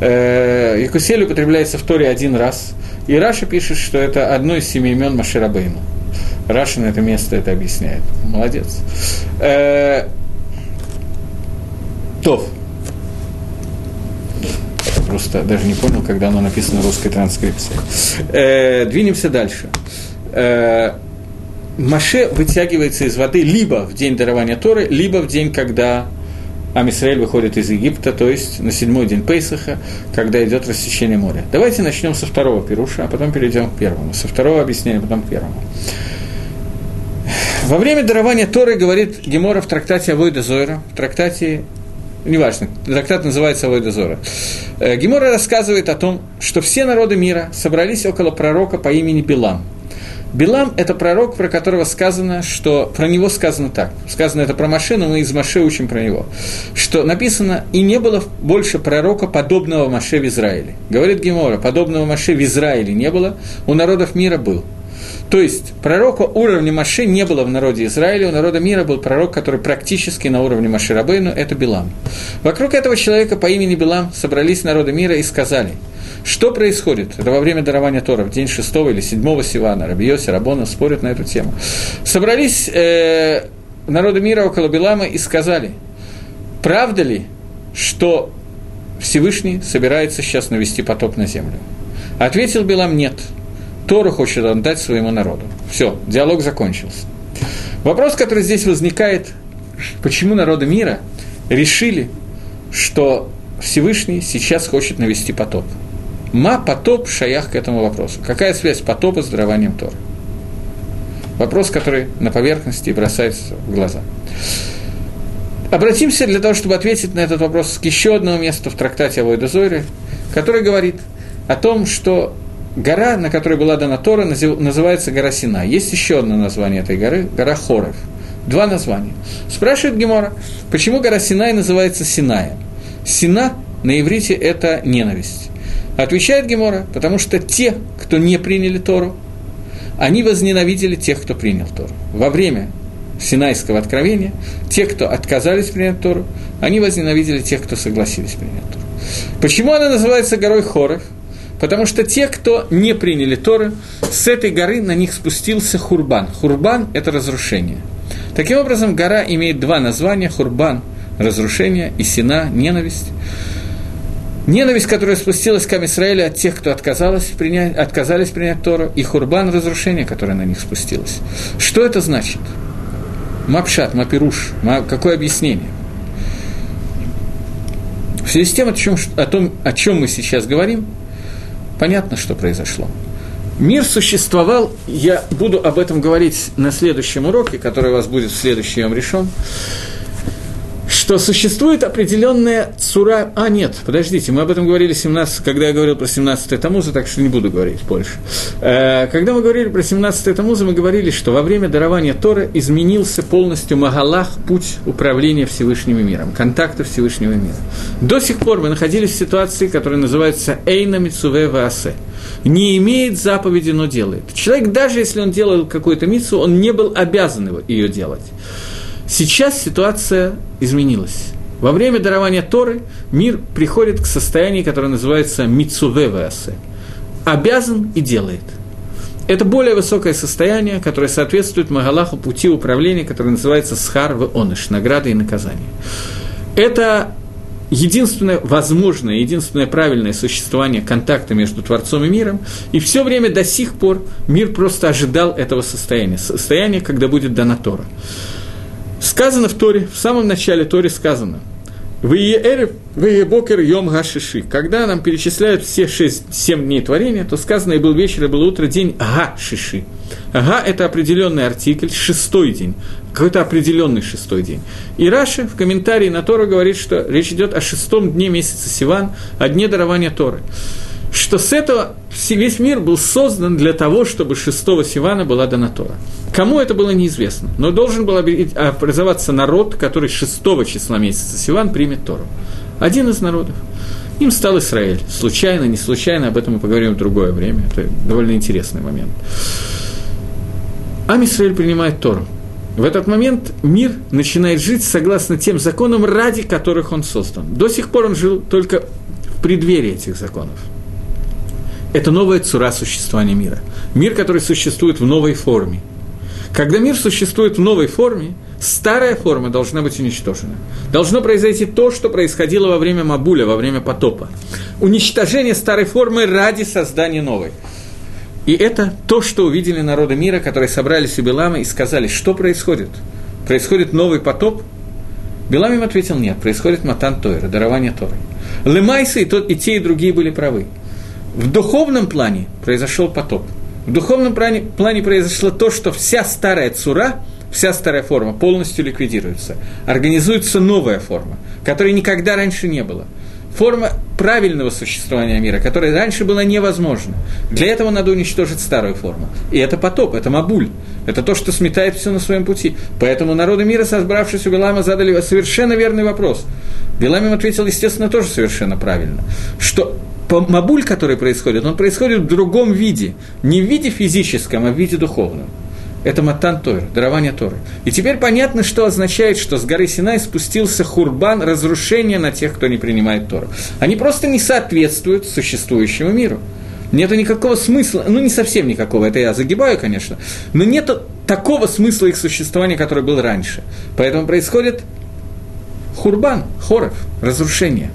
Э, Якусель употребляется в Торе один раз. И Раша пишет, что это одно из семи имен Маше Рабейну. Раша на это место это объясняет. Молодец. Э, Тов просто даже не понял, когда оно написано в русской транскрипции. Э, двинемся дальше. Э, Маше вытягивается из воды либо в день дарования Торы, либо в день, когда Амисраэль выходит из Египта, то есть на седьмой день Пейсаха, когда идет рассечение моря. Давайте начнем со второго пируша, а потом перейдем к первому. Со второго объяснения, потом к первому. Во время дарования Торы, говорит Гемора в трактате Авойда Зойра, в трактате неважно, трактат называется Авойда Зора. Э, Гемора рассказывает о том, что все народы мира собрались около пророка по имени Билам. Билам – это пророк, про которого сказано, что про него сказано так. Сказано это про Маше, мы из Маше учим про него. Что написано, и не было больше пророка, подобного Маше в Израиле. Говорит Гемора, подобного Маше в Израиле не было, у народов мира был. То есть пророка уровня Маше не было в народе Израиля, у народа мира был пророк, который практически на уровне Маше Рабейну, это Билам. Вокруг этого человека по имени Билам собрались народы мира и сказали, что происходит? Во время дарования Тора, в день 6 или 7 Сивана, Рабиоси, Рабона спорят на эту тему. Собрались э, народы мира около Билама и сказали, правда ли, что Всевышний собирается сейчас навести потоп на землю? Ответил Билам, нет – Тору хочет он дать своему народу. Все, диалог закончился. Вопрос, который здесь возникает, почему народы мира решили, что Всевышний сейчас хочет навести потоп. Ма потоп шаях к этому вопросу. Какая связь потопа с дарованием Тора? Вопрос, который на поверхности бросается в глаза. Обратимся для того, чтобы ответить на этот вопрос к еще одному месту в трактате Авойда Зойры, который говорит о том, что гора, на которой была дана Тора, называется гора Сина. Есть еще одно название этой горы – гора Хоров. Два названия. Спрашивает Гемора, почему гора Синай называется Синаем? Сина на иврите – это ненависть. Отвечает Гемора, потому что те, кто не приняли Тору, они возненавидели тех, кто принял Тору. Во время Синайского откровения, те, кто отказались принять Тору, они возненавидели тех, кто согласились принять Тору. Почему она называется горой Хоров? Потому что те, кто не приняли Торы, с этой горы на них спустился Хурбан. Хурбан – это разрушение. Таким образом, гора имеет два названия – Хурбан – разрушение, и Сина – ненависть. Ненависть, которая спустилась к Израиля от тех, кто отказалась принять, отказались принять Тору, и Хурбан – разрушение, которое на них спустилось. Что это значит? Мапшат, Мапируш, какое объяснение? В связи с тем, о, чем, о том, о чем мы сейчас говорим – Понятно, что произошло. Мир существовал, я буду об этом говорить на следующем уроке, который у вас будет в следующий Йом решен, что существует определенная цура... А, нет, подождите, мы об этом говорили 17, когда я говорил про 17 Тамуза, так что не буду говорить больше. Э, когда мы говорили про 17 Тамуза, мы говорили, что во время дарования Тора изменился полностью Магалах, путь управления Всевышним миром, контакта Всевышнего мира. До сих пор мы находились в ситуации, которая называется Эйна Мицуве Ваасе не имеет заповеди, но делает. Человек, даже если он делал какую-то мицу, он не был обязан ее делать. Сейчас ситуация изменилась. Во время дарования Торы мир приходит к состоянию, которое называется Мицувевеасе. Обязан и делает. Это более высокое состояние, которое соответствует Магалаху пути управления, который называется Схар в Оныш, награда и наказание. Это единственное возможное, единственное правильное существование контакта между Творцом и миром, и все время до сих пор мир просто ожидал этого состояния, состояния, когда будет дана Тора. Сказано в Торе, в самом начале Торе сказано, «Вы бокер йом гашиши». Когда нам перечисляют все шесть, семь дней творения, то сказано, и был вечер, и был утро, день га-шиши. Ага – это определенный артикль, шестой день, какой-то определенный шестой день. И Раши в комментарии на Тору говорит, что речь идет о шестом дне месяца Сиван, о дне дарования Торы. Что с этого весь мир был создан для того, чтобы шестого Сивана была дана Тора. Кому это было неизвестно, но должен был образоваться народ, который шестого числа месяца Сиван примет Тору. Один из народов. Им стал Израиль. Случайно, не случайно, об этом мы поговорим в другое время. Это довольно интересный момент. Ам Исраиль принимает Тору. В этот момент мир начинает жить согласно тем законам, ради которых он создан. До сих пор он жил только в преддверии этих законов. Это новая цура существования мира. Мир, который существует в новой форме. Когда мир существует в новой форме, старая форма должна быть уничтожена. Должно произойти то, что происходило во время Мабуля, во время потопа. Уничтожение старой формы ради создания новой. И это то, что увидели народы мира, которые собрались у Белама и сказали, что происходит? Происходит новый потоп? Белам им ответил, нет, происходит матан Тойра, дарование Торы. Лемайсы и, тот, и те, и другие были правы. В духовном плане произошел потоп. В духовном плане, плане произошло то, что вся старая цура, вся старая форма полностью ликвидируется. Организуется новая форма, которой никогда раньше не было – форма правильного существования мира, которая раньше была невозможна. Для этого надо уничтожить старую форму. И это потоп, это мабуль, это то, что сметает все на своем пути. Поэтому народы мира, собравшись у Белама, задали совершенно верный вопрос. Белам им ответил, естественно, тоже совершенно правильно, что мабуль, который происходит, он происходит в другом виде, не в виде физическом, а в виде духовном это Матан Тойр, дарование Торы. И теперь понятно, что означает, что с горы Синай спустился хурбан, разрушение на тех, кто не принимает Тору. Они просто не соответствуют существующему миру. Нет никакого смысла, ну не совсем никакого, это я загибаю, конечно, но нет такого смысла их существования, который был раньше. Поэтому происходит хурбан, хоров, разрушение.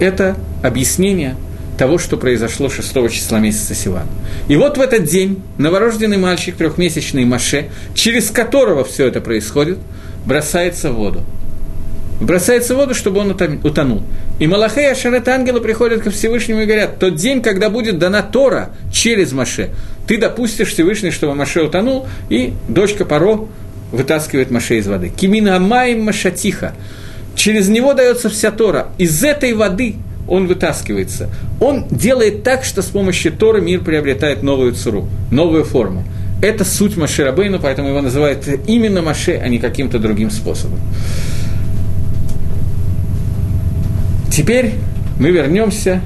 Это объяснение того, что произошло 6 числа месяца Сиван. И вот в этот день новорожденный мальчик, трехмесячный Маше, через которого все это происходит, бросается в воду. Бросается в воду, чтобы он утонул. И Малахей и Ашарет ангелы приходят ко Всевышнему и говорят, тот день, когда будет дана Тора через Маше, ты допустишь Всевышний, чтобы Маше утонул, и дочка Паро вытаскивает Маше из воды. Кимина Амаем Машатиха. Через него дается вся Тора. Из этой воды он вытаскивается. Он делает так, что с помощью Торы мир приобретает новую цуру, новую форму. Это суть Маше Рабейну, поэтому его называют именно Маше, а не каким-то другим способом. Теперь мы вернемся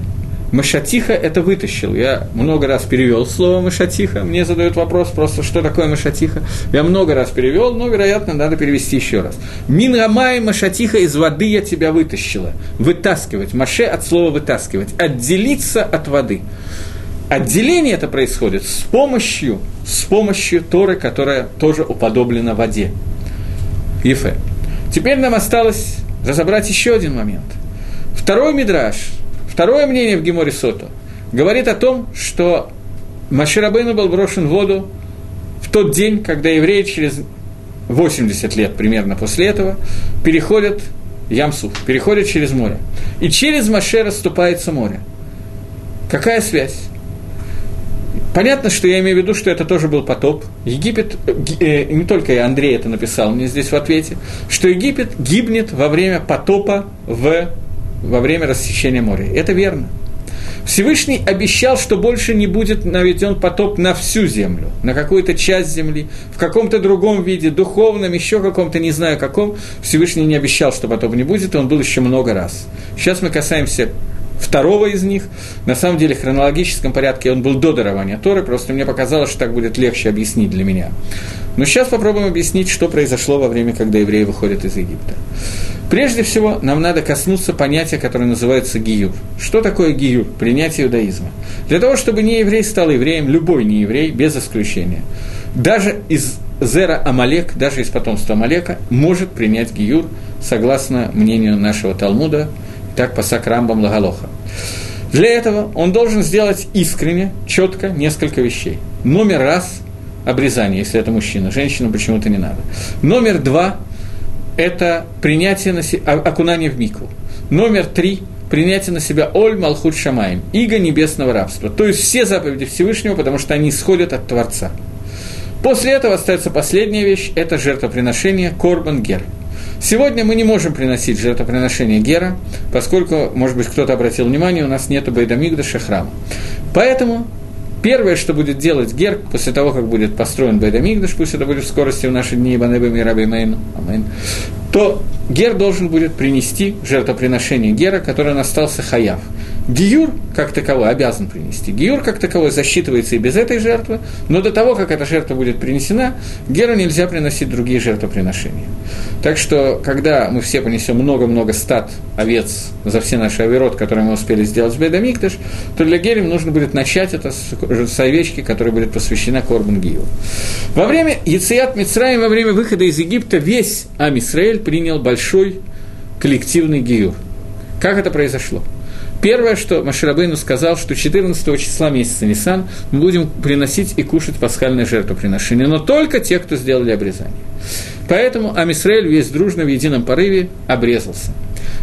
Машатиха это вытащил. Я много раз перевел слово Машатиха. Мне задают вопрос просто, что такое Машатиха. Я много раз перевел, но, вероятно, надо перевести еще раз. Мин Рамай Машатиха из воды я тебя вытащила. Вытаскивать. Маше от слова вытаскивать. Отделиться от воды. Отделение это происходит с помощью, с помощью Торы, которая тоже уподоблена воде. Ефе. Теперь нам осталось разобрать еще один момент. Второй мидраж – Второе мнение в Геморе Сото говорит о том, что Маширабейну был брошен в воду в тот день, когда евреи через 80 лет примерно после этого переходят Ямсуф, переходят через море. И через Маше расступается море. Какая связь? Понятно, что я имею в виду, что это тоже был потоп. Египет, э, не только я, Андрей это написал мне здесь в ответе, что Египет гибнет во время потопа в во время рассечения моря. Это верно. Всевышний обещал, что больше не будет наведен потоп на всю землю, на какую-то часть земли, в каком-то другом виде, духовном, еще каком-то, не знаю каком. Всевышний не обещал, что потоп не будет, он был еще много раз. Сейчас мы касаемся второго из них. На самом деле, в хронологическом порядке он был до дарования Торы, просто мне показалось, что так будет легче объяснить для меня. Но сейчас попробуем объяснить, что произошло во время, когда евреи выходят из Египта. Прежде всего, нам надо коснуться понятия, которое называется гиюр. Что такое гиюр? Принятие иудаизма. Для того, чтобы не еврей стал евреем, любой не еврей, без исключения, даже из Зера Амалек, даже из потомства Амалека, может принять гиюр, согласно мнению нашего Талмуда, так по Сакрамбам Лагалоха. Для этого он должен сделать искренне, четко несколько вещей. Номер раз – обрезание, если это мужчина, женщину почему-то не надо. Номер два – это принятие на себя, окунание в микву. Номер три – принятие на себя Оль Малхут Шамаем, иго небесного рабства. То есть все заповеди Всевышнего, потому что они исходят от Творца. После этого остается последняя вещь – это жертвоприношение Корбан Гер – Сегодня мы не можем приносить жертвоприношение Гера, поскольку, может быть, кто-то обратил внимание, у нас нет Байдамигдаша храма. Поэтому первое, что будет делать Гер после того, как будет построен Байдамигдаш, пусть это будет в скорости в наши дни Ибанебами и Раби Мейну, то Гер должен будет принести жертвоприношение Гера, которое он остался хаяв. Гиюр, как таковой, обязан принести. Гиюр, как таковой, засчитывается и без этой жертвы, но до того, как эта жертва будет принесена, Геру нельзя приносить другие жертвоприношения. Так что, когда мы все понесем много-много стад овец за все наши оверот, которые мы успели сделать в Бедамиктыш, то для Герем нужно будет начать это с, с овечки, которая будет посвящена Корбан Гиюр. Во время Яцият Мицраим, во время выхода из Египта, весь Амисраэль принял большой коллективный Гиюр. Как это произошло? Первое, что Маширабейну сказал, что 14 числа месяца Нисан мы будем приносить и кушать пасхальное жертвоприношение, но только те, кто сделали обрезание. Поэтому Амисраэль весь дружно в едином порыве обрезался.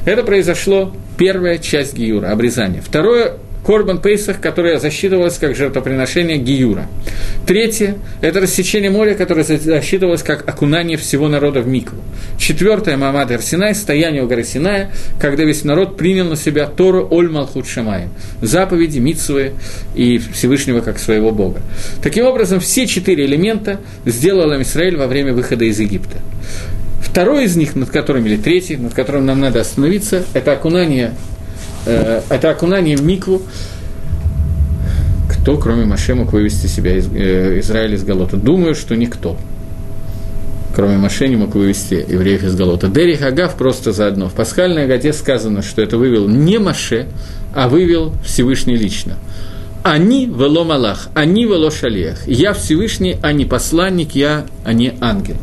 Это произошло первая часть Гиюра, обрезание. Второе, Корбан Пейсах, которое засчитывалось как жертвоприношение Гиюра. Третье – это рассечение моря, которое засчитывалось как окунание всего народа в Микву. Четвертое – Мамад Синай, стояние у горы Синая, когда весь народ принял на себя Тору Оль Малхут Шамаем, заповеди, митсвы и Всевышнего как своего Бога. Таким образом, все четыре элемента сделал Израиль во время выхода из Египта. Второй из них, над которым, или третий, над которым нам надо остановиться, это окунание э, это окунание в микву, кто, кроме Маше, мог вывести себя из э, Израиля из Галота? Думаю, что никто. Кроме Маше не мог вывести евреев из Галота. Дери Хагав просто заодно. В пасхальной годе сказано, что это вывел не Маше, а вывел Всевышний лично. Они вело Малах, они вело Шалиях. Я Всевышний, а не посланник, я, а не ангел.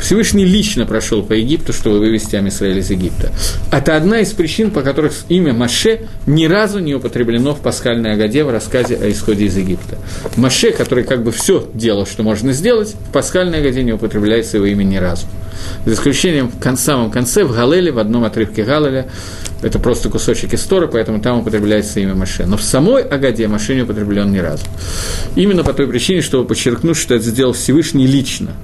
Всевышний лично прошел по Египту, чтобы вывести Амисраэль из Египта. Это одна из причин, по которых имя Маше ни разу не употреблено в пасхальной Агаде в рассказе о исходе из Египта. Маше, который как бы все делал, что можно сделать, в пасхальной Агаде не употребляется его имя ни разу. За исключением в самом конце, в Галеле, в одном отрывке Галеля, это просто кусочек истории, поэтому там употребляется имя Маше. Но в самой Агаде Маше не употреблен ни разу. Именно по той причине, чтобы подчеркнуть, что это сделал Всевышний лично –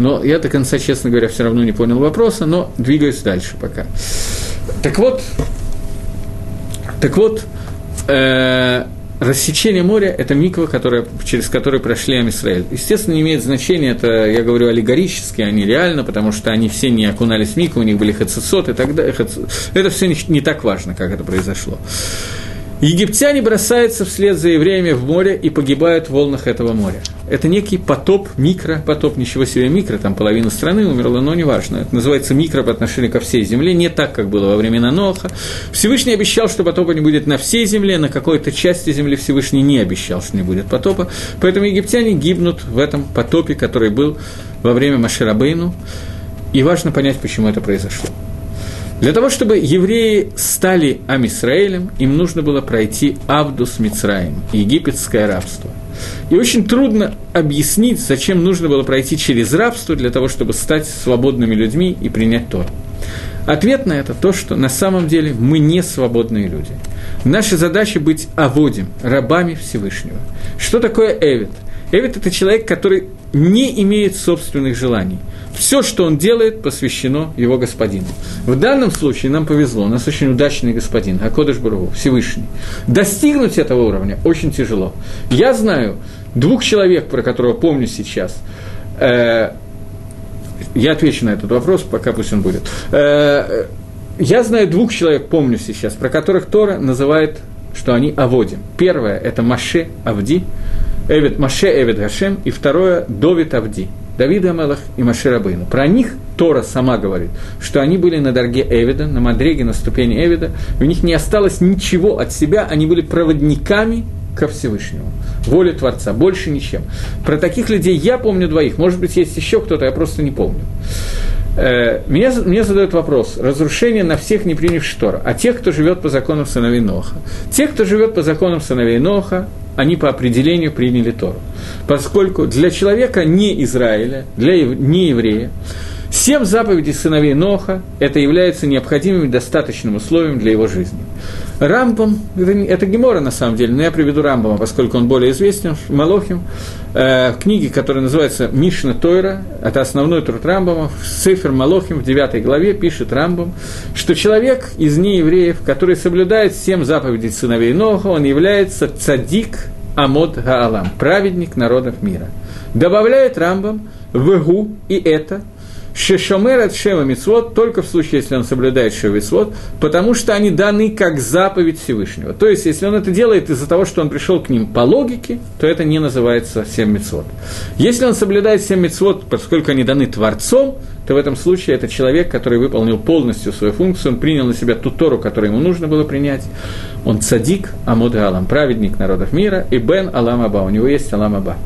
но я до конца, честно говоря, все равно не понял вопроса, но двигаюсь дальше пока. Так вот, так вот, э, рассечение моря – это миква, которая, через который прошли Амисраэль. Естественно, не имеет значения, это, я говорю, аллегорически, а не реально, потому что они все не окунались в микву, у них были хацисот и так далее. Это все не, не так важно, как это произошло. Египтяне бросаются вслед за евреями в море и погибают в волнах этого моря. Это некий потоп, микропотоп, ничего себе микро, там половина страны умерла, но неважно. Это называется микро по отношению ко всей земле, не так, как было во времена Ноха. Всевышний обещал, что потопа не будет на всей земле, на какой-то части земли Всевышний не обещал, что не будет потопа. Поэтому египтяне гибнут в этом потопе, который был во время Маширабейну. И важно понять, почему это произошло. Для того, чтобы евреи стали Амисраэлем, им нужно было пройти Авдус Мицраем, египетское рабство. И очень трудно объяснить, зачем нужно было пройти через рабство для того, чтобы стать свободными людьми и принять Тор. Ответ на это то, что на самом деле мы не свободные люди. Наша задача быть аводим, рабами Всевышнего. Что такое Эвид? Эвид – это человек, который не имеет собственных желаний – все, что он делает, посвящено его господину. В данном случае нам повезло, у нас очень удачный господин, Акодыш Бургу, Всевышний. Достигнуть этого уровня очень тяжело. Я знаю двух человек, про которого помню сейчас, э, я отвечу на этот вопрос, пока пусть он будет. Э, я знаю двух человек, помню сейчас, про которых Тора называет, что они Аводим. Первое – это Маше Авди, Эвид Маше Эвид Гашем, и второе – Довид Авди – Давид Амелах и Маширабейну. Про них Тора сама говорит, что они были на дороге Эвида, на Мадреге, на ступени Эвида, и у них не осталось ничего от себя, они были проводниками ко Всевышнему, воле Творца, больше ничем. Про таких людей я помню двоих, может быть, есть еще кто-то, я просто не помню. Э, мне, мне задают вопрос, разрушение на всех не принявших Тора, а тех, кто живет по законам сыновей Ноха. Те, кто живет по законам сыновей Ноха, они по определению приняли Тору. Поскольку для человека не Израиля, для не еврея, Семь заповедей сыновей Ноха – это является необходимым и достаточным условием для его жизни. Рамбам, это, это Гемора на самом деле, но я приведу Рамбама, поскольку он более известен, Малохим, э, книги, которая называется Мишна Тойра, это основной труд Рамбама, в Цифр Малохим в 9 главе пишет Рамбам, что человек из неевреев, который соблюдает семь заповедей сыновей Ноха, он является цадик Амод Гаалам, праведник народов мира. Добавляет Рамбам, Вегу и это – Шешомер от Шема Мицвод только в случае, если он соблюдает Шема потому что они даны как заповедь Всевышнего. То есть, если он это делает из-за того, что он пришел к ним по логике, то это не называется Сем Мицвод. Если он соблюдает Сем Мицвод, поскольку они даны Творцом, то в этом случае это человек, который выполнил полностью свою функцию, он принял на себя ту Тору, которую ему нужно было принять. Он цадик Амуд Алам, праведник народов мира, и Бен Алам Аба, у него есть Алам Аба.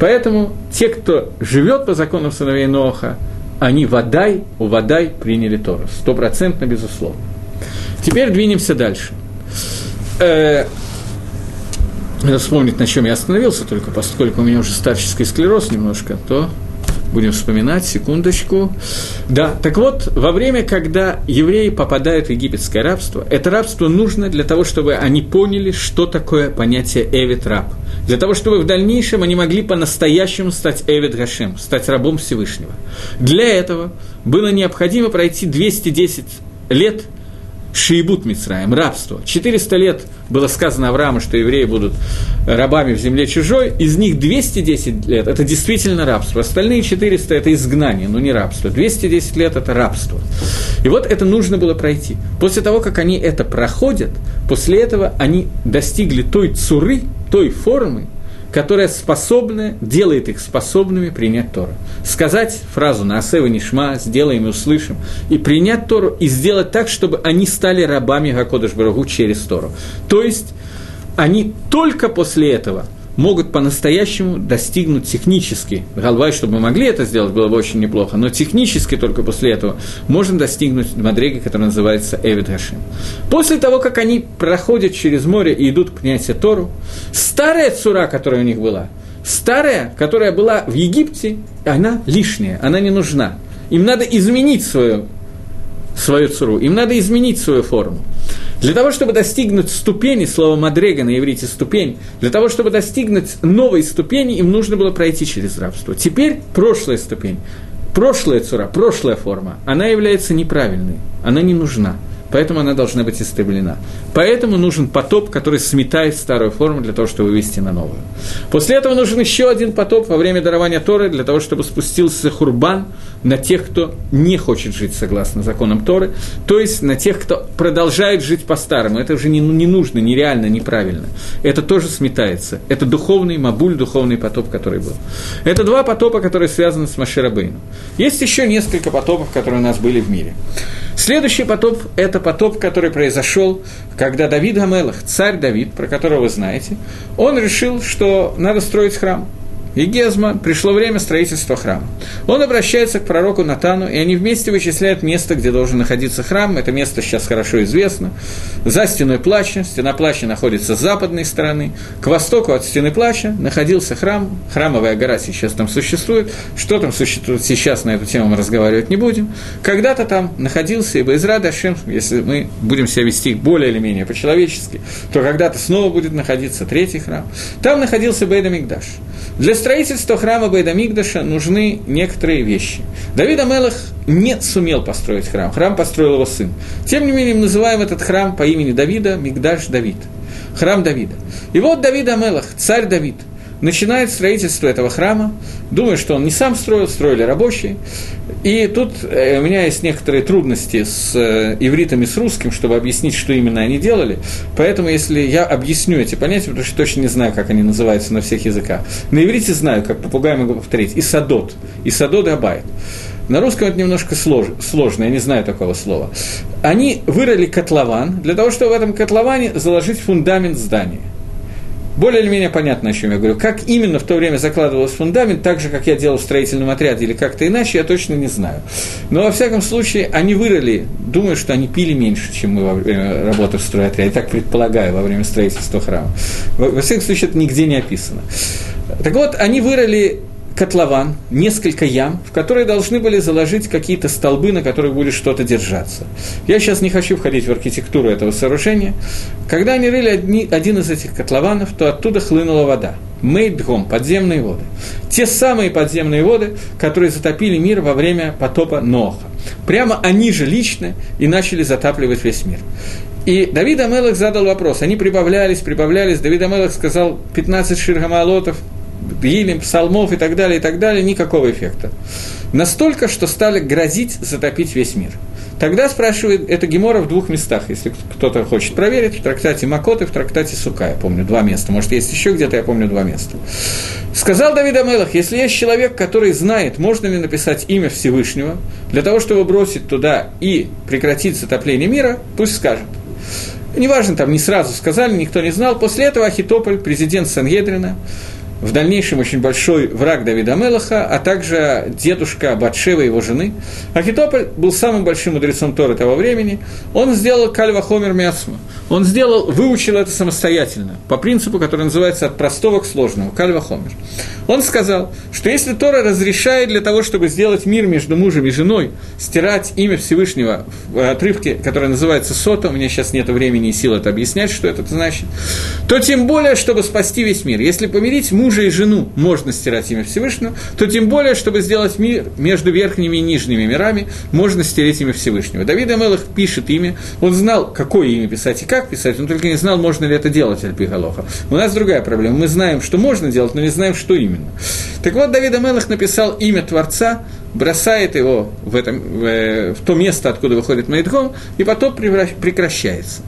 Поэтому те, кто живет по законам сыновей Ноха, они водай, у водай приняли Тору. Стопроцентно, безусловно. Теперь двинемся дальше. Э, надо вспомнить, на чем я остановился, только поскольку у меня уже старческий склероз немножко, то будем вспоминать, секундочку. Да, так вот, во время, когда евреи попадают в египетское рабство, это рабство нужно для того, чтобы они поняли, что такое понятие «эвит раб» для того, чтобы в дальнейшем они могли по-настоящему стать Эвид Гашем, стать рабом Всевышнего. Для этого было необходимо пройти 210 лет Шиебут Мицраем, рабство. 400 лет было сказано Аврааму, что евреи будут рабами в земле чужой, из них 210 лет – это действительно рабство, остальные 400 – это изгнание, но не рабство. 210 лет – это рабство. И вот это нужно было пройти. После того, как они это проходят, после этого они достигли той цуры, той формы, которая способна, делает их способными принять Тору. Сказать фразу на «Асева Нишма», «сделаем и услышим», и принять Тору, и сделать так, чтобы они стали рабами Гакодыш Барагу через Тору. То есть, они только после этого – могут по-настоящему достигнуть технически. Галвай, чтобы мы могли это сделать, было бы очень неплохо, но технически только после этого можно достигнуть Мадреги, которая называется Эвид Гашим. После того, как они проходят через море и идут к принятию Тору, старая цура, которая у них была, старая, которая была в Египте, она лишняя, она не нужна. Им надо изменить свою, свою цуру, им надо изменить свою форму. Для того, чтобы достигнуть ступени, слово «мадрега» на иврите «ступень», для того, чтобы достигнуть новой ступени, им нужно было пройти через рабство. Теперь прошлая ступень, прошлая цура, прошлая форма, она является неправильной, она не нужна – поэтому она должна быть истреблена. Поэтому нужен потоп, который сметает старую форму для того, чтобы вывести на новую. После этого нужен еще один потоп во время дарования Торы, для того, чтобы спустился хурбан на тех, кто не хочет жить согласно законам Торы, то есть на тех, кто продолжает жить по-старому. Это уже не, не нужно, нереально, неправильно. Это тоже сметается. Это духовный мабуль, духовный потоп, который был. Это два потопа, которые связаны с Маширабейном. Есть еще несколько потопов, которые у нас были в мире. Следующий потоп – это потоп, который произошел, когда Давид Гамелах, царь Давид, про которого вы знаете, он решил, что надо строить храм – и Гезма, пришло время строительства храма. Он обращается к пророку Натану, и они вместе вычисляют место, где должен находиться храм. Это место сейчас хорошо известно. За стеной плача, стена плача находится с западной стороны. К востоку от стены плача находился храм. Храмовая гора сейчас там существует. Что там существует сейчас, на эту тему мы разговаривать не будем. Когда-то там находился и Байзра Дашем, если мы будем себя вести более или менее по-человечески, то когда-то снова будет находиться третий храм. Там находился Бейда Мигдаш. Для строительства храма Байдамигдаша нужны некоторые вещи. Давид Амелах не сумел построить храм, храм построил его сын. Тем не менее, мы называем этот храм по имени Давида Мигдаш Давид, храм Давида. И вот Давид Амелах, царь Давид, начинает строительство этого храма, думаю, что он не сам строил, строили рабочие. И тут э, у меня есть некоторые трудности с э, ивритом и с русским, чтобы объяснить, что именно они делали. Поэтому, если я объясню эти понятия, потому что точно не знаю, как они называются на всех языках. На иврите знаю, как попугай могу повторить. И садот, и садот и абайт. На русском это немножко слож, сложно, я не знаю такого слова. Они вырыли котлован для того, чтобы в этом котловане заложить фундамент здания – более или менее понятно, о чем я говорю. Как именно в то время закладывался фундамент, так же, как я делал в строительном отряде или как-то иначе, я точно не знаю. Но, во всяком случае, они вырыли, думаю, что они пили меньше, чем мы во время работы в стройотряде, так предполагаю, во время строительства храма. Во всяком случае, это нигде не описано. Так вот, они вырыли котлован, несколько ям, в которые должны были заложить какие-то столбы, на которых будет что-то держаться. Я сейчас не хочу входить в архитектуру этого сооружения. Когда они рыли одни, один из этих котлованов, то оттуда хлынула вода. Мейдгом, подземные воды. Те самые подземные воды, которые затопили мир во время потопа Ноха. Прямо они же лично и начали затапливать весь мир. И Давид Амелах задал вопрос. Они прибавлялись, прибавлялись. Давид Амелах сказал 15 ширгамалотов, Илим, псалмов и так далее, и так далее, никакого эффекта. Настолько, что стали грозить затопить весь мир. Тогда спрашивает, это Гемора в двух местах, если кто-то хочет проверить, в трактате Макот и в трактате Сука, я помню, два места, может, есть еще где-то, я помню, два места. Сказал Давид Амелах, если есть человек, который знает, можно ли написать имя Всевышнего, для того, чтобы бросить туда и прекратить затопление мира, пусть скажет. Неважно, там не сразу сказали, никто не знал. После этого Ахитополь, президент Сангедрина, в дальнейшем очень большой враг Давида Мелаха, а также дедушка Батшева, его жены. Ахитополь был самым большим мудрецом Торы того времени. Он сделал Кальва Хомер Мясма. Он сделал, выучил это самостоятельно, по принципу, который называется от простого к сложному, Кальва Хомер. Он сказал, что если Тора разрешает для того, чтобы сделать мир между мужем и женой, стирать имя Всевышнего в отрывке, который называется Сота, у меня сейчас нет времени и сил это объяснять, что это значит, то тем более, чтобы спасти весь мир. Если помирить мужа мужа и жену можно стирать имя Всевышнего, то тем более, чтобы сделать мир между верхними и нижними мирами, можно стереть имя Всевышнего. Давид Амелах пишет имя, он знал, какое имя писать и как писать, он только не знал, можно ли это делать, Альпигалоха. У нас другая проблема, мы знаем, что можно делать, но не знаем, что именно. Так вот, Давид Амелах написал имя Творца, бросает его в, этом, в, э, в то место, откуда выходит Майдгом, и потом прекращается.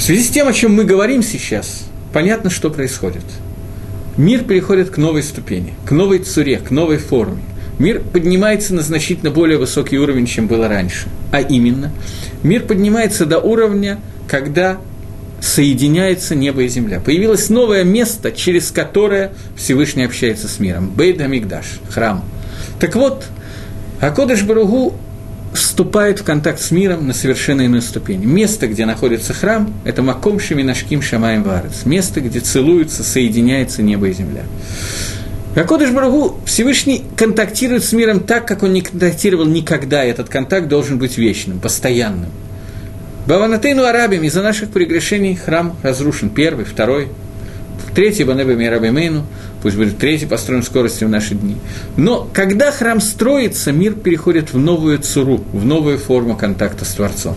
В связи с тем, о чем мы говорим сейчас, понятно, что происходит. Мир переходит к новой ступени, к новой цуре, к новой форме. Мир поднимается на значительно более высокий уровень, чем было раньше. А именно, мир поднимается до уровня, когда соединяется небо и земля. Появилось новое место, через которое Всевышний общается с миром. Бейт Амигдаш, храм. Так вот, Акодыш Баругу вступает в контакт с миром на совершенно иную ступень. Место, где находится храм, это Маком Шаминашким Шамаем Варец. Место, где целуются, соединяется небо и земля. Акодыш Барагу Всевышний контактирует с миром так, как он не контактировал никогда. Этот контакт должен быть вечным, постоянным. Баванатейну Арабим из-за наших прегрешений храм разрушен. Первый, второй, третий Банеба Мирабимейну – пусть будет третий построен скоростью в наши дни. Но когда храм строится, мир переходит в новую цуру, в новую форму контакта с Творцом.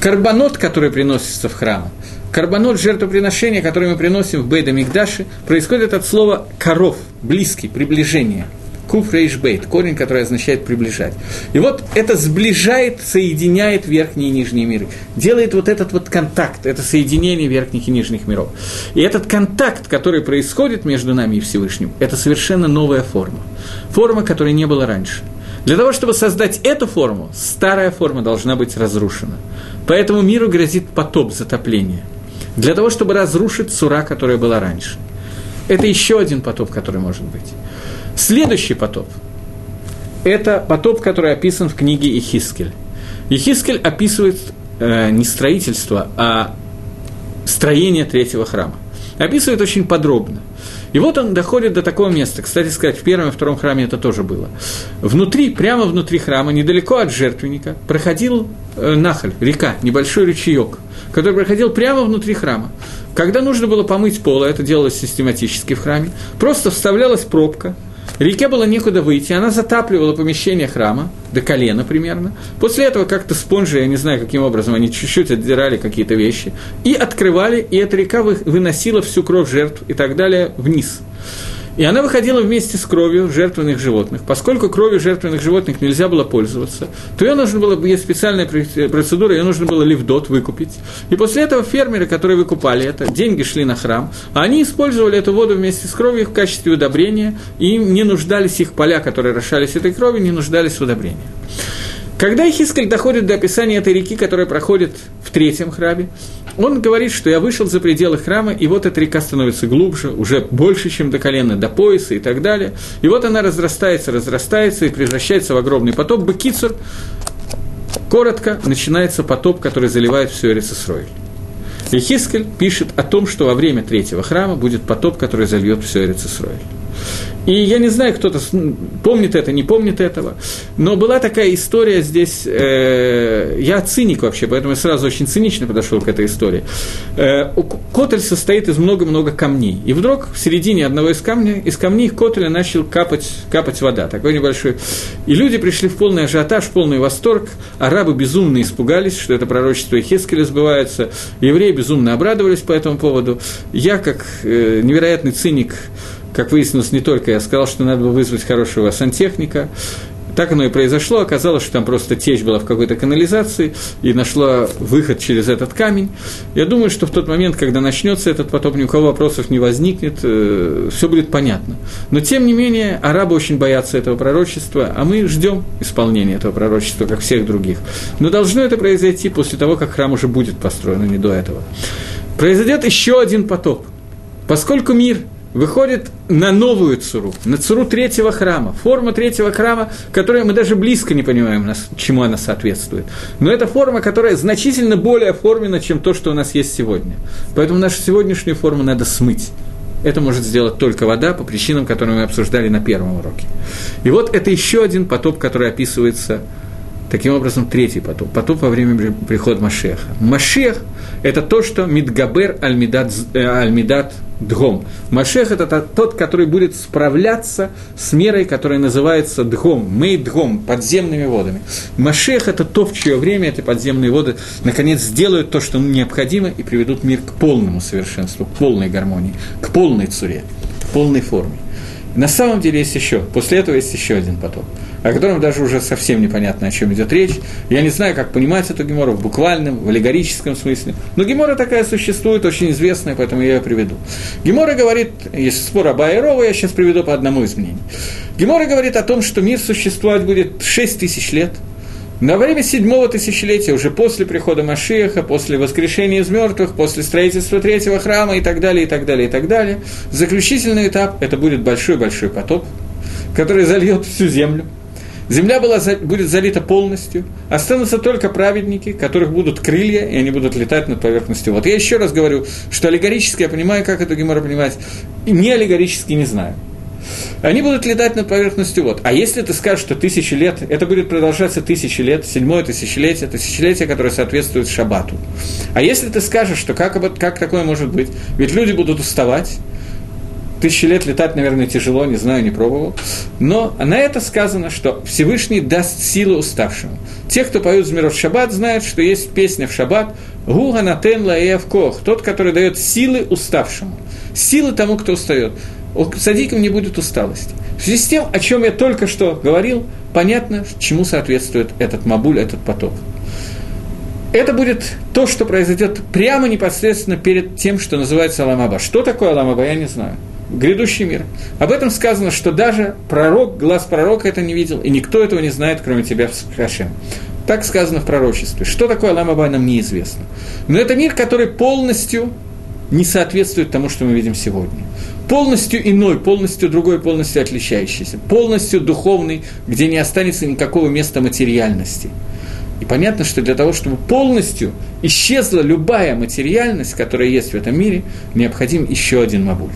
Карбонот, который приносится в храм, карбонот жертвоприношения, которое мы приносим в Бейда Мигдаши, происходит от слова коров, близкий, приближение – Куф рейшбейт, корень, который означает приближать. И вот это сближает, соединяет верхние и нижние миры. Делает вот этот вот контакт, это соединение верхних и нижних миров. И этот контакт, который происходит между нами и Всевышним, это совершенно новая форма. Форма, которой не было раньше. Для того, чтобы создать эту форму, старая форма должна быть разрушена. Поэтому миру грозит потоп, затопление. Для того, чтобы разрушить сура, которая была раньше. Это еще один потоп, который может быть. Следующий потоп – это потоп, который описан в книге Ихискель. Ихискель описывает э, не строительство, а строение третьего храма. Описывает очень подробно. И вот он доходит до такого места. Кстати сказать, в первом и втором храме это тоже было. Внутри, прямо внутри храма, недалеко от жертвенника, проходил э, нахаль, река, небольшой ручеек, который проходил прямо внутри храма. Когда нужно было помыть пол, это делалось систематически в храме, просто вставлялась пробка, Реке было некуда выйти, она затапливала помещение храма, до колена примерно. После этого как-то спонжи, я не знаю, каким образом, они чуть-чуть отдирали какие-то вещи, и открывали, и эта река выносила всю кровь жертв и так далее вниз. И она выходила вместе с кровью жертвенных животных. Поскольку кровью жертвенных животных нельзя было пользоваться, то ее нужно было, есть специальная процедура, ее нужно было ливдот выкупить. И после этого фермеры, которые выкупали это, деньги шли на храм, а они использовали эту воду вместе с кровью в качестве удобрения, и им не нуждались их поля, которые расшались этой кровью, не нуждались в удобрении. Когда Ихискаль доходит до описания этой реки, которая проходит в третьем храме, он говорит, что я вышел за пределы храма, и вот эта река становится глубже, уже больше, чем до колена, до пояса и так далее. И вот она разрастается, разрастается и превращается в огромный потоп. Бекицур, коротко, начинается потоп, который заливает всю Эрицесройль. И Хискель пишет о том, что во время третьего храма будет потоп, который зальет все Эрицесройль. И я не знаю, кто-то помнит это, не помнит этого, но была такая история здесь, э, я циник вообще, поэтому я сразу очень цинично подошел к этой истории. Э, котель состоит из много-много камней, и вдруг в середине одного из камней, из камней котеля начал капать, капать вода, такой небольшой. И люди пришли в полный ажиотаж, в полный восторг, арабы безумно испугались, что это пророчество Хескеля сбывается, евреи безумно обрадовались по этому поводу. Я, как э, невероятный циник, как выяснилось, не только я сказал, что надо было вызвать хорошего сантехника. Так оно и произошло. Оказалось, что там просто течь была в какой-то канализации и нашла выход через этот камень. Я думаю, что в тот момент, когда начнется этот потоп, ни у кого вопросов не возникнет, э, все будет понятно. Но тем не менее, арабы очень боятся этого пророчества, а мы ждем исполнения этого пророчества, как всех других. Но должно это произойти после того, как храм уже будет построен, а не до этого. Произойдет еще один потоп. Поскольку мир выходит на новую цуру, на цуру третьего храма, форма третьего храма, которую мы даже близко не понимаем, чему она соответствует. Но это форма, которая значительно более оформлена, чем то, что у нас есть сегодня. Поэтому нашу сегодняшнюю форму надо смыть. Это может сделать только вода по причинам, которые мы обсуждали на первом уроке. И вот это еще один потоп, который описывается Таким образом, третий потоп. Потоп во время прихода Машеха. Машех – это то, что Мидгабер Альмидат, э, Альмидат Дгом. Машех – это тот, который будет справляться с мерой, которая называется Дгом, Мей Дгом, подземными водами. Машех – это то, в чье время эти подземные воды наконец сделают то, что необходимо, и приведут мир к полному совершенству, к полной гармонии, к полной цуре, к полной форме. На самом деле есть еще, после этого есть еще один потоп – о котором даже уже совсем непонятно, о чем идет речь. Я не знаю, как понимать эту гемору в буквальном, в аллегорическом смысле. Но гемора такая существует, очень известная, поэтому я ее приведу. Гемора говорит, есть спор об Айрова, я сейчас приведу по одному из мнений. Гемора говорит о том, что мир существовать будет 6 тысяч лет, на время седьмого тысячелетия, уже после прихода Машиаха, после воскрешения из мертвых, после строительства третьего храма и так далее, и так далее, и так далее, заключительный этап – это будет большой-большой потоп, который зальет всю землю – Земля была, будет залита полностью, останутся только праведники, которых будут крылья, и они будут летать над поверхностью. Вот я еще раз говорю, что аллегорически я понимаю, как это Гемора понимать, и не аллегорически не знаю. Они будут летать над поверхностью вот. А если ты скажешь, что тысячи лет, это будет продолжаться тысячи лет, седьмое тысячелетие, тысячелетие, которое соответствует шабату. А если ты скажешь, что как, как такое может быть? Ведь люди будут уставать, тысячи лет летать, наверное, тяжело, не знаю, не пробовал. Но на это сказано, что Всевышний даст силу уставшему. Те, кто поют Змиров Шаббат, знают, что есть песня в Шаббат «Гуга натен лаэв кох» – тот, который дает силы уставшему. Силы тому, кто устает. У садиков не будет усталости. В связи с тем, о чем я только что говорил, понятно, чему соответствует этот мабуль, этот поток. Это будет то, что произойдет прямо непосредственно перед тем, что называется Аламаба. Что такое Аламаба, я не знаю грядущий мир. Об этом сказано, что даже пророк, глаз пророка это не видел, и никто этого не знает, кроме тебя, Хашем. Так сказано в пророчестве. Что такое Алам Абай, нам неизвестно. Но это мир, который полностью не соответствует тому, что мы видим сегодня. Полностью иной, полностью другой, полностью отличающийся. Полностью духовный, где не останется никакого места материальности. И понятно, что для того, чтобы полностью исчезла любая материальность, которая есть в этом мире, необходим еще один мабуль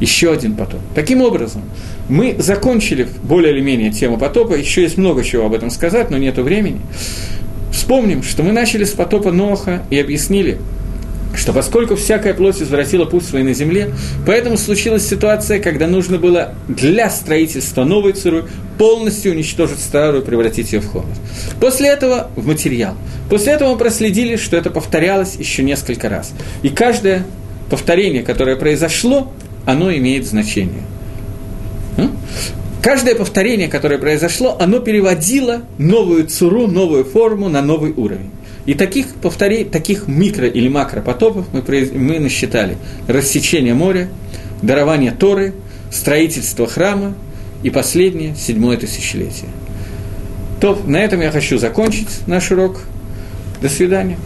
еще один потоп. Таким образом, мы закончили более или менее тему потопа, еще есть много чего об этом сказать, но нет времени. Вспомним, что мы начали с потопа Ноха и объяснили, что поскольку всякая плоть извратила путь свой на земле, поэтому случилась ситуация, когда нужно было для строительства новой циры полностью уничтожить старую, превратить ее в хомер. После этого в материал. После этого мы проследили, что это повторялось еще несколько раз. И каждое повторение, которое произошло, оно имеет значение. Каждое повторение, которое произошло, оно переводило новую цуру, новую форму на новый уровень. И таких, повтори, таких микро- или макропотопов мы, мы насчитали. Рассечение моря, дарование Торы, строительство храма и последнее, седьмое тысячелетие. То, на этом я хочу закончить наш урок. До свидания.